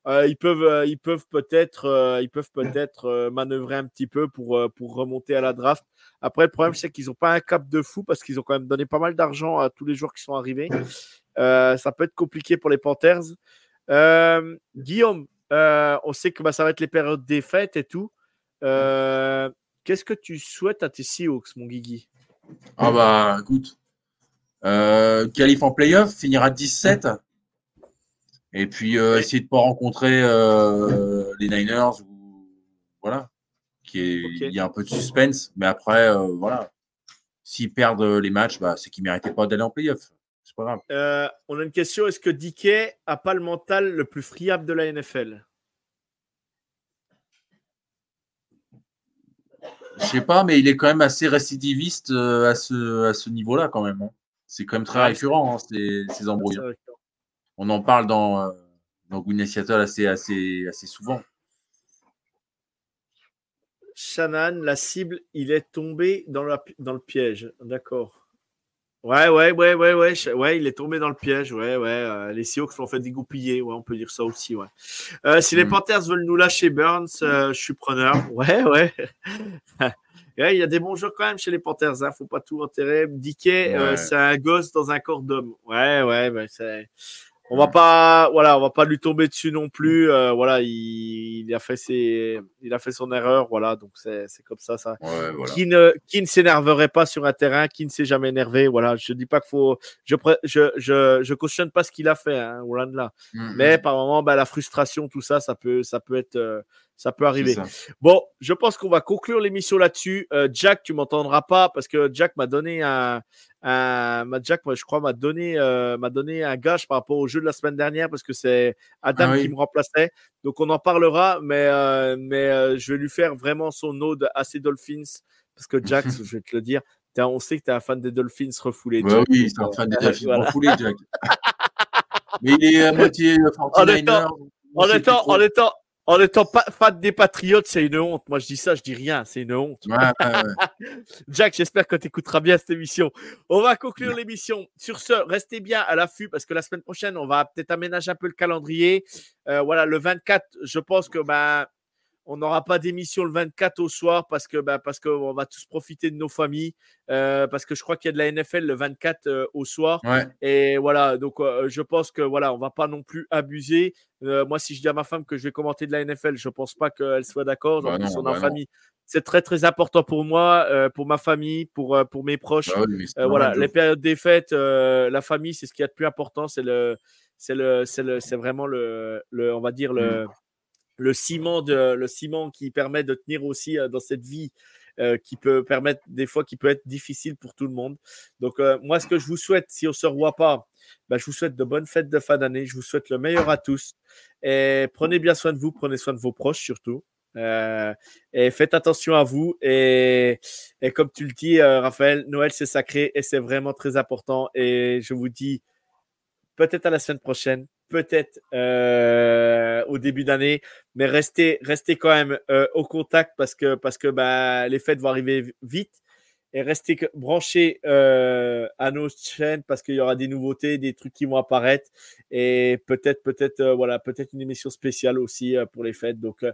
Euh, ils peuvent, ils peuvent peut-être, ils peuvent peut-être manœuvrer un petit peu pour, pour remonter à la draft. Après, le problème, c'est qu'ils n'ont pas un cap de fou parce qu'ils ont quand même donné pas mal d'argent à tous les joueurs qui sont arrivés. ça peut être compliqué pour les Panthers. Euh, Guillaume, euh, on sait que bah, ça va être les périodes des fêtes et tout. Euh, qu'est-ce que tu souhaites à tes Seahawks, mon Guigui? Ah bah écoute, euh, qualif en playoff, finir à 17. Et puis essayer de ne pas rencontrer les Niners ou voilà. Qui est, Il y a un peu de suspense, mais après, voilà. S'ils perdent les matchs, bah, c'est qu'ils ne méritaient pas d'aller en playoff. Euh, on a une question. Est-ce que Dickey a pas le mental le plus friable de la NFL Je sais pas, mais il est quand même assez récidiviste euh, à ce, à ce niveau-là, quand même. Hein. C'est quand même très récurrent, hein, ces, ces embrouilles. On en parle dans, euh, dans Seattle assez, assez, assez souvent. Shannon, la cible, il est tombé dans, la, dans le piège. D'accord. Ouais, ouais, ouais, ouais, ouais, ouais, il est tombé dans le piège. Ouais, ouais. Euh, les Seahawks l'ont fait dégoupiller. Ouais, on peut dire ça aussi. Ouais. Euh, si les mm. Panthers veulent nous lâcher Burns, euh, je suis preneur. [laughs] Ouais, [laughs] ouais. il y a des bons joueurs quand même chez les Panthers. Hein, faut pas tout enterrer. Dickey, c'est un gosse dans un corps d'homme. Ouais, ouais, ouais c'est on va pas, voilà, on va pas lui tomber dessus non plus. Euh, voilà, il, a fait ses, il a fait son erreur. Voilà, donc c'est comme ça, ça. Qui ne, qui ne s'énerverait pas sur un terrain, qui ne s'est jamais énervé. Voilà, je dis pas qu'il faut, je, je, je, je, cautionne pas ce qu'il a fait, hein, loin de là. Mm, Mais mm. par moment, bah, la frustration, tout ça, ça peut, ça peut être, euh, ça peut arriver. Bon, je pense qu'on va conclure l'émission là-dessus. Euh, Jack, tu m'entendras pas parce que Jack m'a donné un, un Jack, je crois, m'a donné, euh, m'a donné un gage par rapport au jeu de la semaine dernière parce que c'est Adam ah qui me remplaçait. Donc on en parlera, mais euh, mais je vais lui faire vraiment son ode à ces Dolphins parce que Jack, [laughs] je vais te le dire, on sait que tu es un fan des Dolphins refoulés. oui, c'est un fan des Dolphins refoulés, Jack. [laughs] mais il est à moitié 49 en étant, en étant, en étant pas fan des Patriotes, c'est une honte. Moi, je dis ça, je dis rien, c'est une honte. [laughs] Jack, j'espère que tu écouteras bien cette émission. On va conclure l'émission. Sur ce, restez bien à l'affût parce que la semaine prochaine, on va peut-être aménager un peu le calendrier. Euh, voilà, le 24, je pense que bah, on n'aura pas d'émission le 24 au soir parce que bah, parce qu'on va tous profiter de nos familles. Euh, parce que je crois qu'il y a de la NFL le 24 euh, au soir. Et voilà, donc euh, je pense que voilà, on va pas non plus abuser. moi, si je dis à ma femme que je vais commenter de la NFL, je pense pas qu'elle soit d'accord. Bah bah famille. C'est très très important pour moi, pour ma famille, pour, pour mes proches. Bah voilà, les périodes des fêtes, la famille, c'est ce qui est le plus important. C'est le, c'est le, c'est le, c'est vraiment le, le, on va dire le, mmh le ciment, de, le ciment qui permet de tenir aussi euh, dans cette vie euh, qui peut permettre des fois qui peut être difficile pour tout le monde. Donc euh, moi ce que je vous souhaite si on se revoit pas, ben, je vous souhaite de bonnes fêtes de fin d'année. Je vous souhaite le meilleur à tous et prenez bien soin de vous, prenez soin de vos proches surtout. et faites attention à vous. Et comme tu le dis, Raphaël, Noël c'est sacré et c'est vraiment très important. Et je vous dis peut-être à la semaine prochaine, peut-être euh, au début d'année, mais restez, restez quand même euh, au contact parce que, parce que bah, les fêtes vont arriver vite et restez branchés euh, à nos chaînes parce qu'il y aura des nouveautés, des trucs qui vont apparaître et peut-être, peut-être, voilà, peut-être une émission spéciale aussi pour les fêtes. Donc,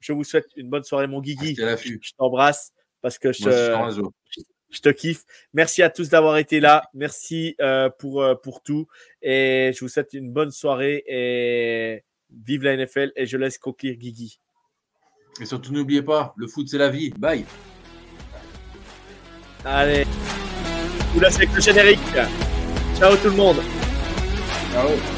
je vous souhaite une bonne soirée, mon Guigui. Je t'embrasse parce que je, je te kiffe. Merci à tous d'avoir été là. Merci euh, pour, euh, pour tout. Et je vous souhaite une bonne soirée et vive la NFL. Et je laisse coquille Guigui. Et surtout, n'oubliez pas, le foot, c'est la vie. Bye. Allez. Vous laisse avec le générique. Ciao tout le monde. Ciao.